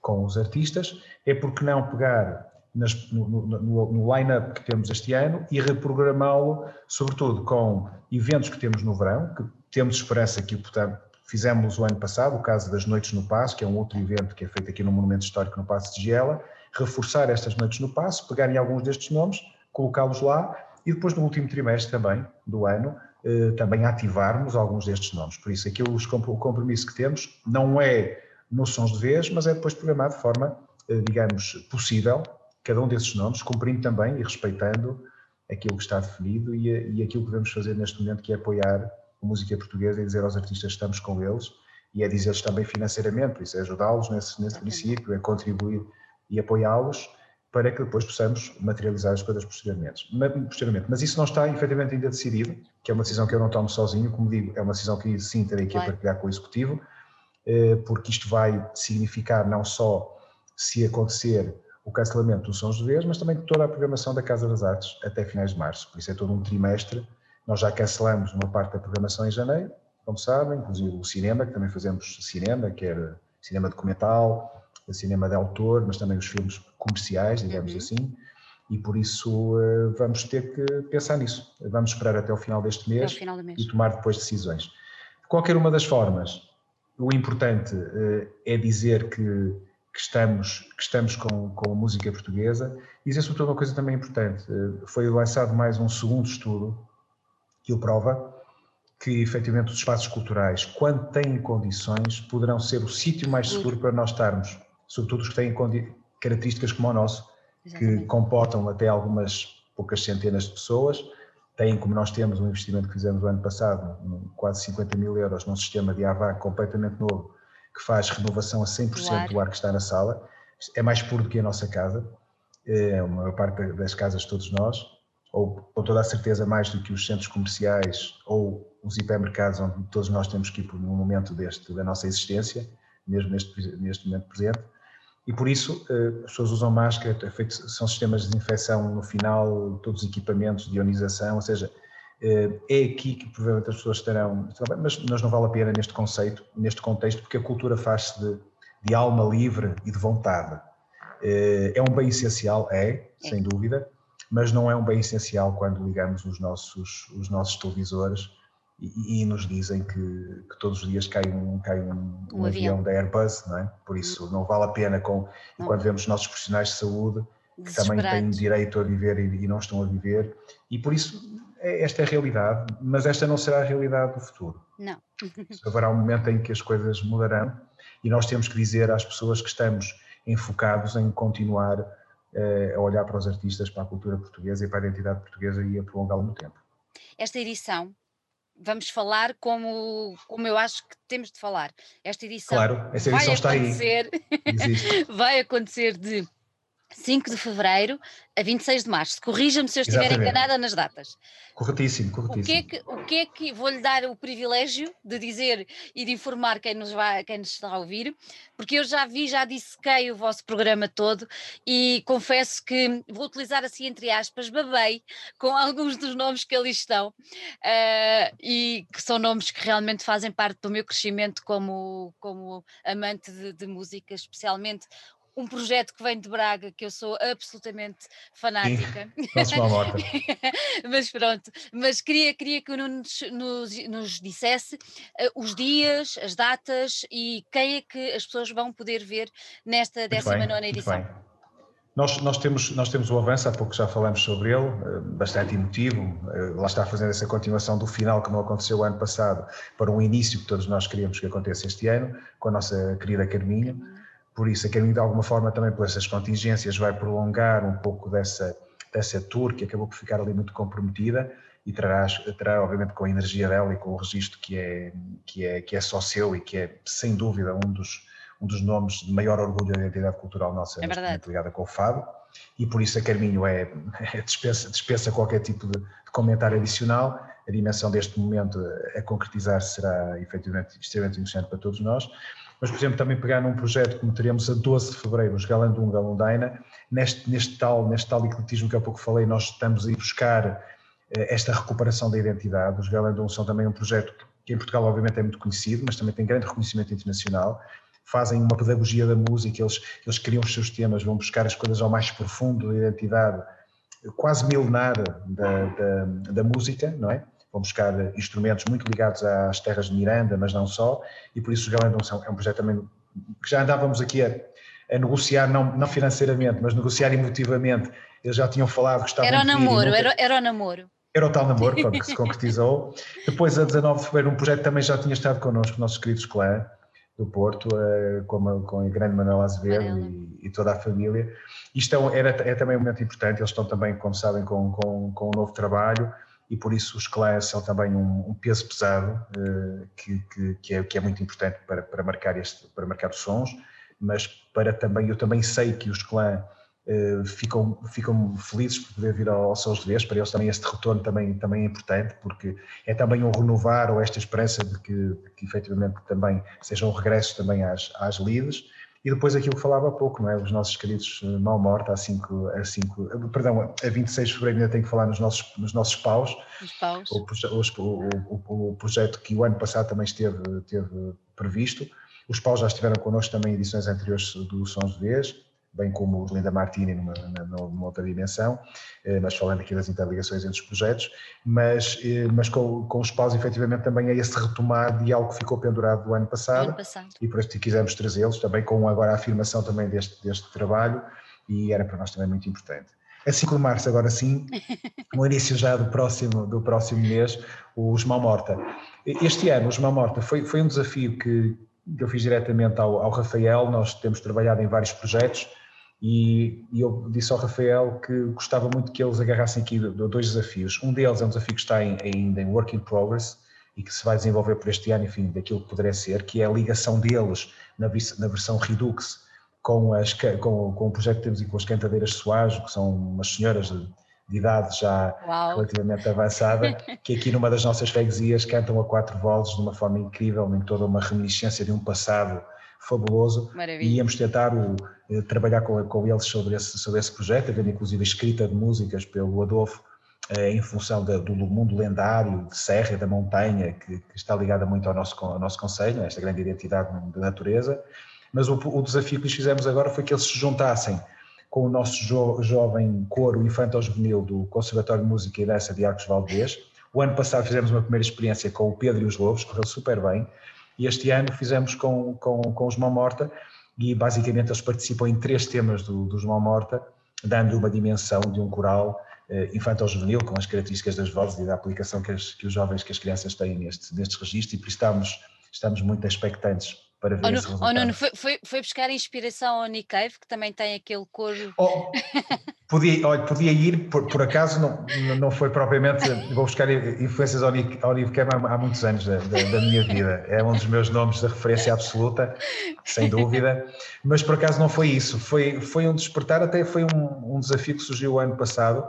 Speaker 2: com os artistas, é porque não pegar nas, no, no, no line-up que temos este ano e reprogramá-lo, sobretudo com eventos que temos no verão, que temos esperança que, portanto, Fizemos o ano passado o caso das Noites no Passo, que é um outro evento que é feito aqui no Monumento Histórico no Passo de Giela, reforçar estas Noites no Passo, pegarem alguns destes nomes, colocá-los lá e depois no último trimestre também do ano eh, também ativarmos alguns destes nomes. Por isso, aquilo, o compromisso que temos não é sons de vez, mas é depois programado de forma, eh, digamos, possível, cada um desses nomes, cumprindo também e respeitando aquilo que está definido e, e aquilo que devemos fazer neste momento, que é apoiar música portuguesa e dizer aos artistas que estamos com eles e é dizer-lhes também financeiramente, isso é ajudá-los nesse, nesse princípio, é contribuir e apoiá-los para que depois possamos materializar as coisas posteriormente. posteriormente. Mas isso não está efetivamente ainda decidido, que é uma decisão que eu não tomo sozinho, como digo, é uma decisão que sim terei que partilhar com o Executivo, eh, porque isto vai significar não só se acontecer o cancelamento dos Sons de Vez, mas também toda a programação da Casa das Artes até finais de março, por isso é todo um trimestre nós já cancelamos uma parte da programação em janeiro, como sabem, inclusive o cinema, que também fazemos cinema, que era cinema documental, cinema de autor, mas também os filmes comerciais, digamos uhum. assim, e por isso uh, vamos ter que pensar nisso. Vamos esperar até o final deste mês, final mês. e tomar depois decisões. De qualquer uma das formas, o importante uh, é dizer que, que, estamos, que estamos com, com a música portuguesa e dizer sobretudo uma coisa também importante. Uh, foi lançado mais um segundo estudo que o prova, que efetivamente os espaços culturais, quando têm condições, poderão ser o sítio mais seguro para nós estarmos, sobretudo os que têm características como o nosso, Exatamente. que comportam até algumas poucas centenas de pessoas, têm, como nós temos, um investimento que fizemos no ano passado, quase 50 mil euros, num sistema de AVAC completamente novo, que faz renovação a 100% do ar. do ar que está na sala, é mais puro do que a nossa casa, é uma parte das casas de todos nós, ou com toda a certeza mais do que os centros comerciais ou os hipermercados onde todos nós temos que ir por um momento deste, da nossa existência, mesmo neste, neste momento presente. E por isso eh, as pessoas usam máscara, é são sistemas de desinfecção no final, todos os equipamentos de ionização, ou seja, é aqui que provavelmente as pessoas estarão, mas, mas não vale a pena neste conceito, neste contexto, porque a cultura faz-se de de alma livre e de vontade. Eh, é um bem essencial, é, é, sem dúvida, mas não é um bem essencial quando ligamos os nossos, os nossos televisores e, e nos dizem que, que, todos os dias cai um, cai um, um, um avião. da Airbus, não é? Por isso não vale a pena com, quando vemos os nossos profissionais de saúde que também têm direito a viver e, e não estão a viver e por isso esta é a realidade, mas esta não será a realidade do futuro.
Speaker 1: Não.
Speaker 2: Haverá um momento em que as coisas mudarão e nós temos que dizer às pessoas que estamos enfocados em continuar uh, a olhar para os artistas, para a cultura portuguesa e para a identidade portuguesa e a prolongá-la no tempo.
Speaker 1: Esta edição, vamos falar como, como eu acho que temos de falar. Esta edição,
Speaker 2: claro, essa edição vai acontecer,
Speaker 1: vai acontecer de 5 de fevereiro a 26 de março. Corrija-me se eu estiver Exatamente. enganada nas datas.
Speaker 2: Corretíssimo, corretíssimo.
Speaker 1: O que é que, o que, é que vou-lhe dar o privilégio de dizer e de informar quem nos, vai, quem nos está a ouvir, porque eu já vi, já dissequei o vosso programa todo e confesso que vou utilizar assim entre aspas, babei com alguns dos nomes que ali estão uh, e que são nomes que realmente fazem parte do meu crescimento como, como amante de, de música, especialmente um projeto que vem de Braga, que eu sou absolutamente fanática. mas pronto, mas queria, queria que o Nuno nos, nos, dissesse uh, os dias, as datas e quem é que as pessoas vão poder ver nesta 19 edição.
Speaker 2: Nós, nós, temos, nós temos o avanço, há pouco já falamos sobre ele, eh, bastante emotivo, eh, lá está fazendo essa continuação do final que não aconteceu ano passado para um início que todos nós queríamos que acontecesse este ano, com a nossa querida Carminha. Por isso, a Caminho, de alguma forma, também por essas contingências, vai prolongar um pouco dessa, dessa tour que acabou por ficar ali muito comprometida e trará, trará, obviamente, com a energia dela e com o registro que é, que é, que é só seu e que é, sem dúvida, um dos, um dos nomes de maior orgulho da identidade cultural nossa,
Speaker 1: é
Speaker 2: ligada com o Fado. E por isso a Carminho é, é dispensa, dispensa qualquer tipo de, de comentário adicional. A dimensão deste momento a concretizar será efetivamente extremamente interessante para todos nós mas, por exemplo, também pegar num projeto como teremos a 12 de fevereiro, os Galandum Galundaina, neste, neste, tal, neste tal ecletismo que há pouco falei, nós estamos a ir buscar eh, esta recuperação da identidade. Os Galandum são também um projeto que em Portugal, obviamente, é muito conhecido, mas também tem grande reconhecimento internacional. Fazem uma pedagogia da música, eles, eles criam os seus temas, vão buscar as coisas ao mais profundo da identidade, quase milenar da, da, da música, não é? Vão buscar instrumentos muito ligados às terras de Miranda, mas não só, e por isso o Galã é um projeto também que já andávamos aqui a, a, negociar, não, não financeiramente, mas negociar emotivamente. Eles já tinham falado que estavam
Speaker 1: Era o namoro, nunca... era, era o namoro.
Speaker 2: Era o tal namoro, pronto, que se concretizou. Depois, a 19 de fevereiro, um projeto também já tinha estado connosco, nossos queridos clã do Porto, eh, com a, com a grande Manuela Azevedo e, e, toda a família. Isto é, era, é também um momento importante, eles estão também, como sabem, com, com, com um novo trabalho, e por isso os clãs são também um, um peso pesado uh, que, que, que, é, que é muito importante para, para, marcar este, para marcar os sons, mas para também, eu também sei que os clãs uh, ficam, ficam felizes por poder vir ao, ao de Vez, para eles também este retorno também, também é importante, porque é também um renovar ou esta esperança de que, de que efetivamente também seja um regresso também às, às lides, e depois aquilo que falava há pouco, não é? Os nossos queridos mal morta a 5, a 5, eh, perdão, a 26 de fevereiro ainda tenho que falar nos nossos, nos nossos paus.
Speaker 1: Os paus.
Speaker 2: O, o, o, o, projeto que o ano passado também esteve, esteve previsto. Os paus já estiveram connosco também em edições anteriores do Sons de Vez bem como o Linda Martini numa, numa, outra dimensão, eh, mas falando aqui das interligações entre os projetos, mas, eh, mas com, com os paus efetivamente também é esse retomar de algo que ficou pendurado do ano passado,
Speaker 1: ano passado.
Speaker 2: e por isso quisemos trazê-los também com agora a afirmação também deste, deste trabalho e era para nós também muito importante. A 5 de março, agora sim, no início já do próximo, do próximo mês, os Mão Morta. Este ano, os Mão Morta, foi, foi um desafio que, que eu fiz diretamente ao, ao Rafael, nós temos trabalhado em vários projetos, e, e, eu disse ao Rafael que gostava muito que eles agarrassem aqui dois desafios. Um deles é um desafio que está em, ainda em work in progress e que se vai desenvolver por este ano, enfim, daquilo que poderia ser, que é a ligação deles na, na versão Redux com, as, com, com o projeto que temos e com as cantadeiras Soares, que são umas senhoras de, de idade já
Speaker 1: Uau.
Speaker 2: relativamente avançada, que aqui numa das nossas freguesias cantam a quatro vozes de uma forma incrível, em toda uma reminiscência de um passado fabuloso
Speaker 1: Maravilha.
Speaker 2: e íamos tentar o, eh, trabalhar com, com eles sobre esse, sobre esse projeto, havendo inclusive escrita de músicas pelo Adolfo eh, em função da, do mundo lendário de Serra, da montanha, que, que, está ligada muito ao nosso, ao nosso conselho, a esta grande identidade da natureza, mas o, o desafio que lhes fizemos agora foi que eles se juntassem com o nosso jo, jovem coro infantil-juvenil do Conservatório de Música e Dança de Arcos Valdez. O ano passado fizemos uma primeira experiência com o Pedro e os Lobos, correu super bem, e este ano fizemos com, com, com os Mão Morta, e basicamente eles participam em três temas do, dos Mão Morta, dando uma dimensão de um coral eh, infantil-juvenil, com as características das vozes e da aplicação que, as, que, os jovens, que as crianças têm neste, nestes registros, e por isso estamos, estamos muito expectantes para ver oh, esse resultado.
Speaker 1: Oh, Nuno, foi, foi, foi, buscar inspiração ao Nick Cave, que também tem aquele coro...
Speaker 2: Oh, podia, olha, podia ir, por, por acaso não, não foi propriamente, vou buscar influências ao Cave há, há muitos anos da, da, da, minha vida, é um dos meus nomes de referência absoluta, sem dúvida, mas por acaso não foi isso, foi, foi um despertar, até foi um, um desafio que surgiu o ano passado,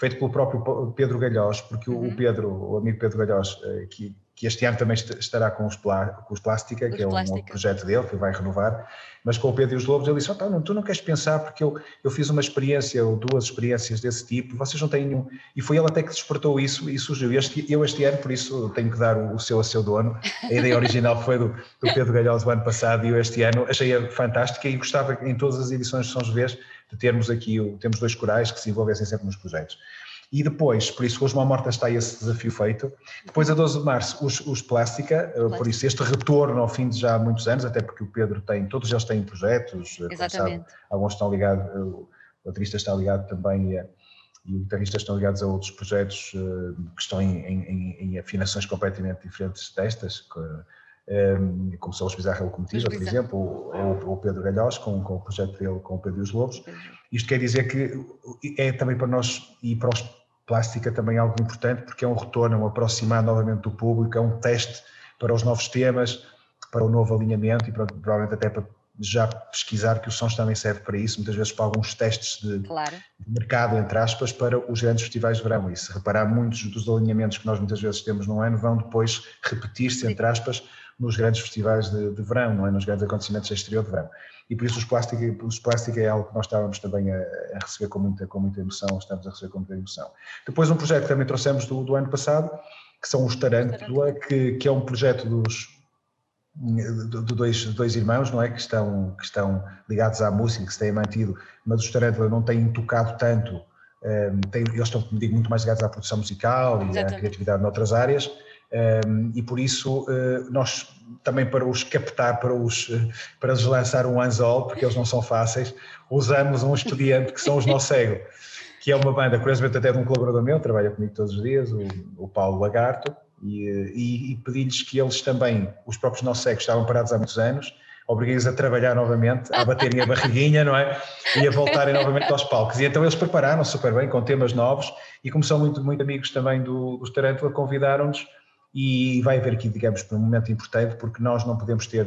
Speaker 2: feito pelo próprio Pedro Galhós, porque uhum. o Pedro, o amigo Pedro Galhós, eh, que que este ano também estará com os, com os Plástica, os que é um, um, projeto dele, que vai renovar, mas com o Pedro e os Lobos, ele disse, oh, não, tu não queres pensar, porque eu, eu fiz uma experiência, ou duas experiências desse tipo, vocês não têm nenhum, e foi ele até que despertou isso, e surgiu, este, eu este ano, por isso tenho que dar o, o seu a seu dono, a ideia original foi do, do Pedro Galhoso o ano passado, e eu este ano achei-a fantástica, e gostava em todas as edições de São José de termos aqui, temos dois corais que se envolvessem sempre nos projetos. E depois, por isso, hoje uma morta está esse desafio feito. Depois, a 12 de março, os, os Plástica, Plástica, por isso, este retorno ao fim de já muitos anos, até porque o Pedro tem, todos eles têm projetos,
Speaker 1: eh. Sabe,
Speaker 2: alguns estão ligados, eh, o baterista está ligado também e, e os guitarristas estão ligados a outros projetos que estão em, em, em, afinações completamente diferentes destas, que, um, como são os Bizarra Locomotiva, por exemplo, ou o Pedro Galhós, com, com o projeto dele com o Pedro e os Lobos. Isto quer dizer que é também para nós e para os plástica também algo importante, porque é um retorno, é um aproximar novamente do público, é um teste para os novos temas, para o novo alinhamento e para, provavelmente até para já pesquisar que os sons também serve para isso, muitas vezes para alguns testes de,
Speaker 1: claro.
Speaker 2: de, mercado, entre aspas, para os grandes festivais de verão. E se reparar, muitos dos alinhamentos que nós muitas vezes temos no ano vão depois repetir-se, entre aspas, nos grandes festivais de, de, verão, não é? nos grandes acontecimentos exterior de verão. E por isso os plásticos, os plásticos é algo que nós estávamos também a, a, receber com muita, com muita emoção, estamos a receber com muita emoção. Depois um projeto que também trouxemos do, do ano passado, que são os Tarântula, que, que é um projeto dos, de, dois, dois irmãos, não é? Que estão, que estão ligados à música, que se têm mantido, mas os Tarântula não têm tocado tanto, um, ehm, têm, eles estão, como digo, muito mais ligados à produção musical e Exatamente. à criatividade noutras áreas, um, e por isso uh, nós também para os captar, para, os, uh, para lhes lançar um anzol, porque eles não são fáceis, usamos um expediente que são os No Cego, que é uma banda, curiosamente até de um colaborador meu, trabalha comigo todos os dias, o, o Paulo Lagarto, e, e, e pedi-lhes que eles também, os próprios No Cegos, estavam parados há muitos anos, obriguei-os a trabalhar novamente, a baterem a barriguinha, não é? E a voltarem novamente aos palcos. E então eles prepararam super bem, com temas novos, e como são muito, muito amigos também do, dos Tarantula, convidaram-nos e vai haver aqui, digamos, um momento importante, porque nós não podemos ter,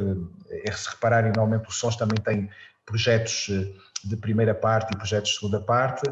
Speaker 2: eh, se repararem, normalmente os sons também têm projetos eh, de primeira parte e projetos de segunda parte.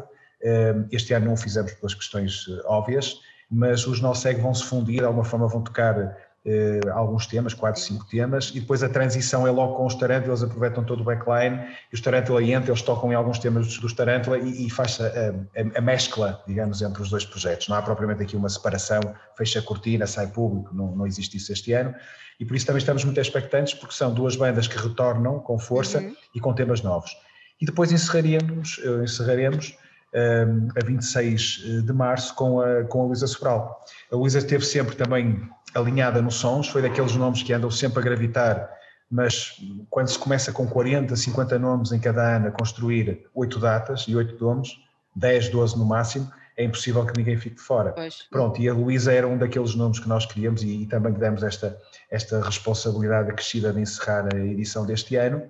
Speaker 2: Eh, este ano não o fizemos pelas questões óbvias, mas os Noseg vão se fundir, de alguma forma vão tocar eh, alguns temas, quatro, cinco temas, e depois a transição é logo com os Tarantula, eles aproveitam todo o backline, e os Tarantula entram, eles tocam em alguns temas dos Tarantula e, e faz a, a, a, mescla, digamos, entre os dois projetos. Não há propriamente aqui uma separação, fecha a cortina, sai público, não, não existe isso este ano, e por isso também estamos muito expectantes, porque são duas bandas que retornam com força uhum. e com temas novos. E depois encerraríamos, eh, encerraremos a 26 eh, de março com a, com a Luísa Sobral. A Luísa esteve sempre também alinhada nos sons, foi daqueles nomes que andam sempre a gravitar, mas quando se começa com 40, 50 nomes em cada ano a construir oito datas e oito nomes, 10, 12 no máximo, é impossível que ninguém fique de fora.
Speaker 1: Pois.
Speaker 2: Pronto, e a Luísa era um daqueles nomes que nós queríamos e, e também demos esta, esta responsabilidade acrescida de encerrar a edição deste ano,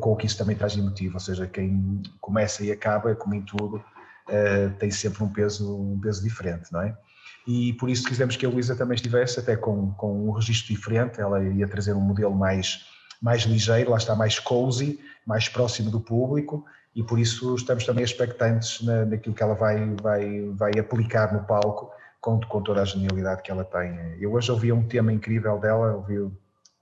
Speaker 2: com o que isso também traz emotivo, ou seja, quem começa e acaba, como em tudo, eh, tem sempre um peso, um peso diferente, não é? e por isso quisemos que a Luísa também estivesse, até com, com um registro diferente, ela ia trazer um modelo mais, mais ligeiro, lá está mais cozy, mais próximo do público, e por isso estamos também expectantes na, naquilo que ela vai, vai, vai aplicar no palco, com, com toda a genialidade que ela tem. Eu hoje ouvi um tema incrível dela, ouvi,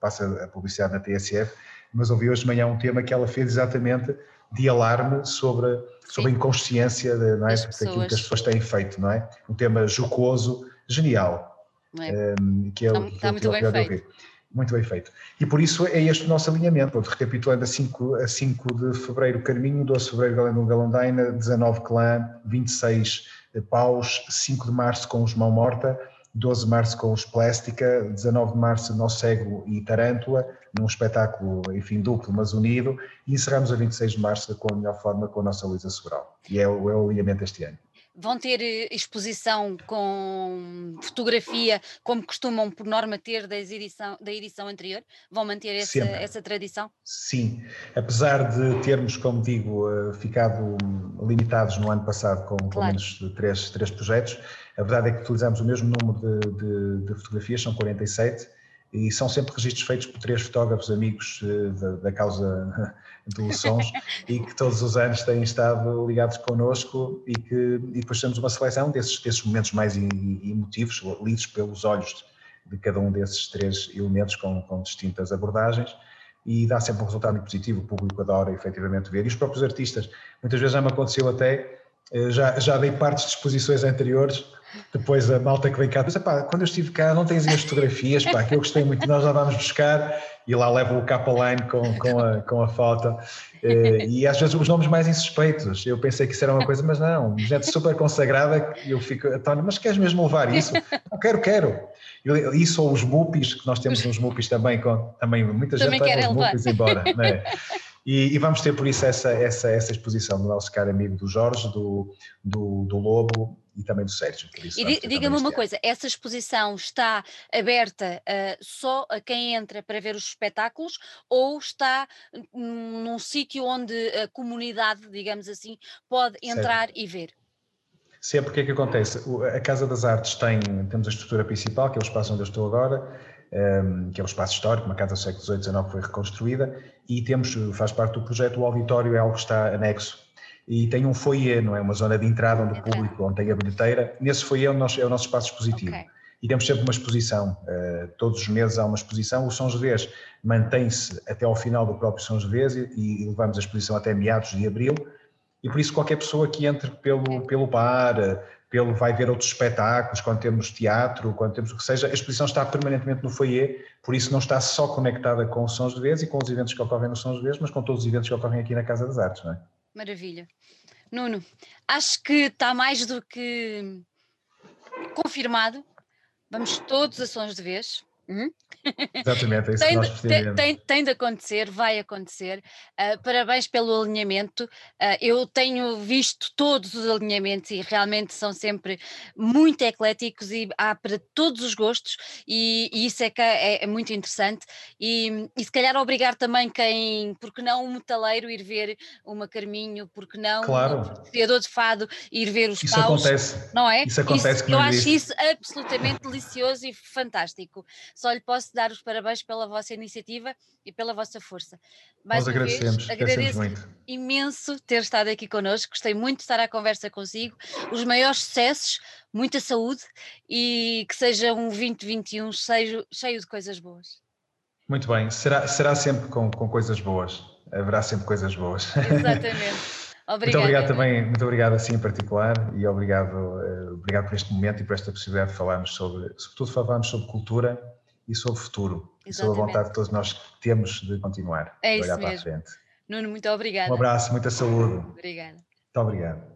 Speaker 2: passa a publicidade na TSF, mas ouvi hoje de manhã um tema que ela fez exatamente de alarme sobre, sobre a inconsciência de, não é? daquilo que as pessoas têm feito, não é? Um tema jocoso, genial.
Speaker 1: É? Um, que é, está, que está muito bem feito.
Speaker 2: Muito bem feito. E por isso é este o nosso alinhamento. Recapitulando, a 5, a 5 de fevereiro Carminho, 12 de fevereiro Galeno Galandaina, 19 Clã, 26 Paus, 5 de março com os Mão Morta, 12 de março com os Plástica, 19 de março Nó Cego e Tarântula, num espetáculo, enfim, duplo, mas unido, e encerramos a 26 de março com a melhor forma com a nossa Luísa Sobral. E é, o, é o alinhamento este ano.
Speaker 1: Vão ter eh, exposição com fotografia, como costumam por norma ter da edição, da edição anterior? Vão manter essa, essa tradição?
Speaker 2: Sim, apesar de termos, como digo, eh, ficado limitados no ano passado com claro. pelo menos três, três projetos, a verdade é que utilizamos o mesmo número de, de, de fotografias, são 47, e são sempre registros feitos por três fotógrafos amigos eh, da, da causa dos sons e que todos os anos têm estado ligados connosco e que e depois temos uma seleção desses, desses momentos mais emotivos, lidos pelos olhos de cada um desses três elementos com, com distintas abordagens e dá sempre um resultado muito positivo, o público adora efetivamente ver. E os próprios artistas, muitas vezes já me aconteceu até, eh, já, já dei partes de exposições anteriores depois a malta que vem cá diz, quando eu estive cá não tens as fotografias, pá, que eu gostei muito, nós já vamos buscar e lá levo o capa line com, com, a, com a foto eh, e às vezes os nomes mais insuspeitos, eu pensei que isso era uma coisa, mas não, gente super consagrada e eu fico, António, mas queres mesmo levar isso? Não, quero, quero. Isso ou os mupis, que nós temos uns mupis também, com, também muita também gente leva os mupis embora, é? E, e, vamos ter por isso essa, essa, essa exposição do nosso caro amigo do Jorge, do, do, do Lobo, e também do Sérgio.
Speaker 1: e diga-me uma coisa, essa exposição está aberta uh, só a quem entra para ver os espetáculos ou está num sítio onde a comunidade, digamos assim, pode entrar certo. e ver?
Speaker 2: Sempre o que é que acontece? A Casa das Artes tem, temos a estrutura principal, que é o espaço onde eu estou agora, um, que é o espaço histórico, uma casa do século XVIII, XIX foi reconstruída, e temos, faz parte do projeto, o auditório é algo que está anexo e tem um foyer, não é? Uma zona de entrada onde o público, onde tem a bilheteira. Nesse foyer é o nosso, é o nosso espaço expositivo. Okay. E temos sempre uma exposição, uh, todos os meses há uma exposição. O São José mantém-se até ao final do próprio São José e, e levamos a exposição até meados de abril. E por isso qualquer pessoa que entre pelo, pelo bar, pelo vai ver outros espetáculos, quando temos teatro, quando temos o que seja, a exposição está permanentemente no foyer, por isso não está só conectada com o São José e com os eventos que ocorrem no São José, mas com todos os eventos que ocorrem aqui na Casa das Artes, não é?
Speaker 1: Maravilha. Nuno, acho que está mais do que confirmado. Vamos todos a sons de vez.
Speaker 2: Uhum. Exatamente, é isso tem, que nós
Speaker 1: tem, tem, tem, de acontecer, vai acontecer. Uh, parabéns pelo alinhamento. Uh, eu tenho visto todos os alinhamentos e realmente são sempre muito ecléticos e há para todos os gostos, e, e isso é que é, é muito interessante. E, e, se calhar obrigar também quem, porque não um metaleiro ir ver uma Carminho, porque não claro. um criador de fado ir ver os
Speaker 2: isso
Speaker 1: paus,
Speaker 2: acontece.
Speaker 1: não é?
Speaker 2: Isso acontece
Speaker 1: isso, Eu acho isso absolutamente delicioso e fantástico. Só lhe posso dar os parabéns pela vossa iniciativa e pela vossa força.
Speaker 2: Mais Nós agradecemos, vez, agradeço muito.
Speaker 1: imenso ter estado aqui connosco, gostei muito de estar à conversa consigo, os maiores sucessos, muita saúde e que seja um 2021 cheio, cheio de coisas boas.
Speaker 2: Muito bem, será, será sempre com, com coisas boas, haverá sempre coisas boas.
Speaker 1: Exatamente.
Speaker 2: Obrigada. Muito obrigado também, muito obrigado assim em particular e obrigado, uh, obrigado por este momento e por esta possibilidade de falarmos sobre, sobretudo falarmos sobre cultura e sobre o futuro Exatamente. e sobre a vontade que todos nós temos de continuar,
Speaker 1: é
Speaker 2: de olhar
Speaker 1: mesmo.
Speaker 2: para a frente.
Speaker 1: Nuno, muito obrigada.
Speaker 2: Um abraço, muita saúde.
Speaker 1: Obrigada.
Speaker 2: Muito obrigado.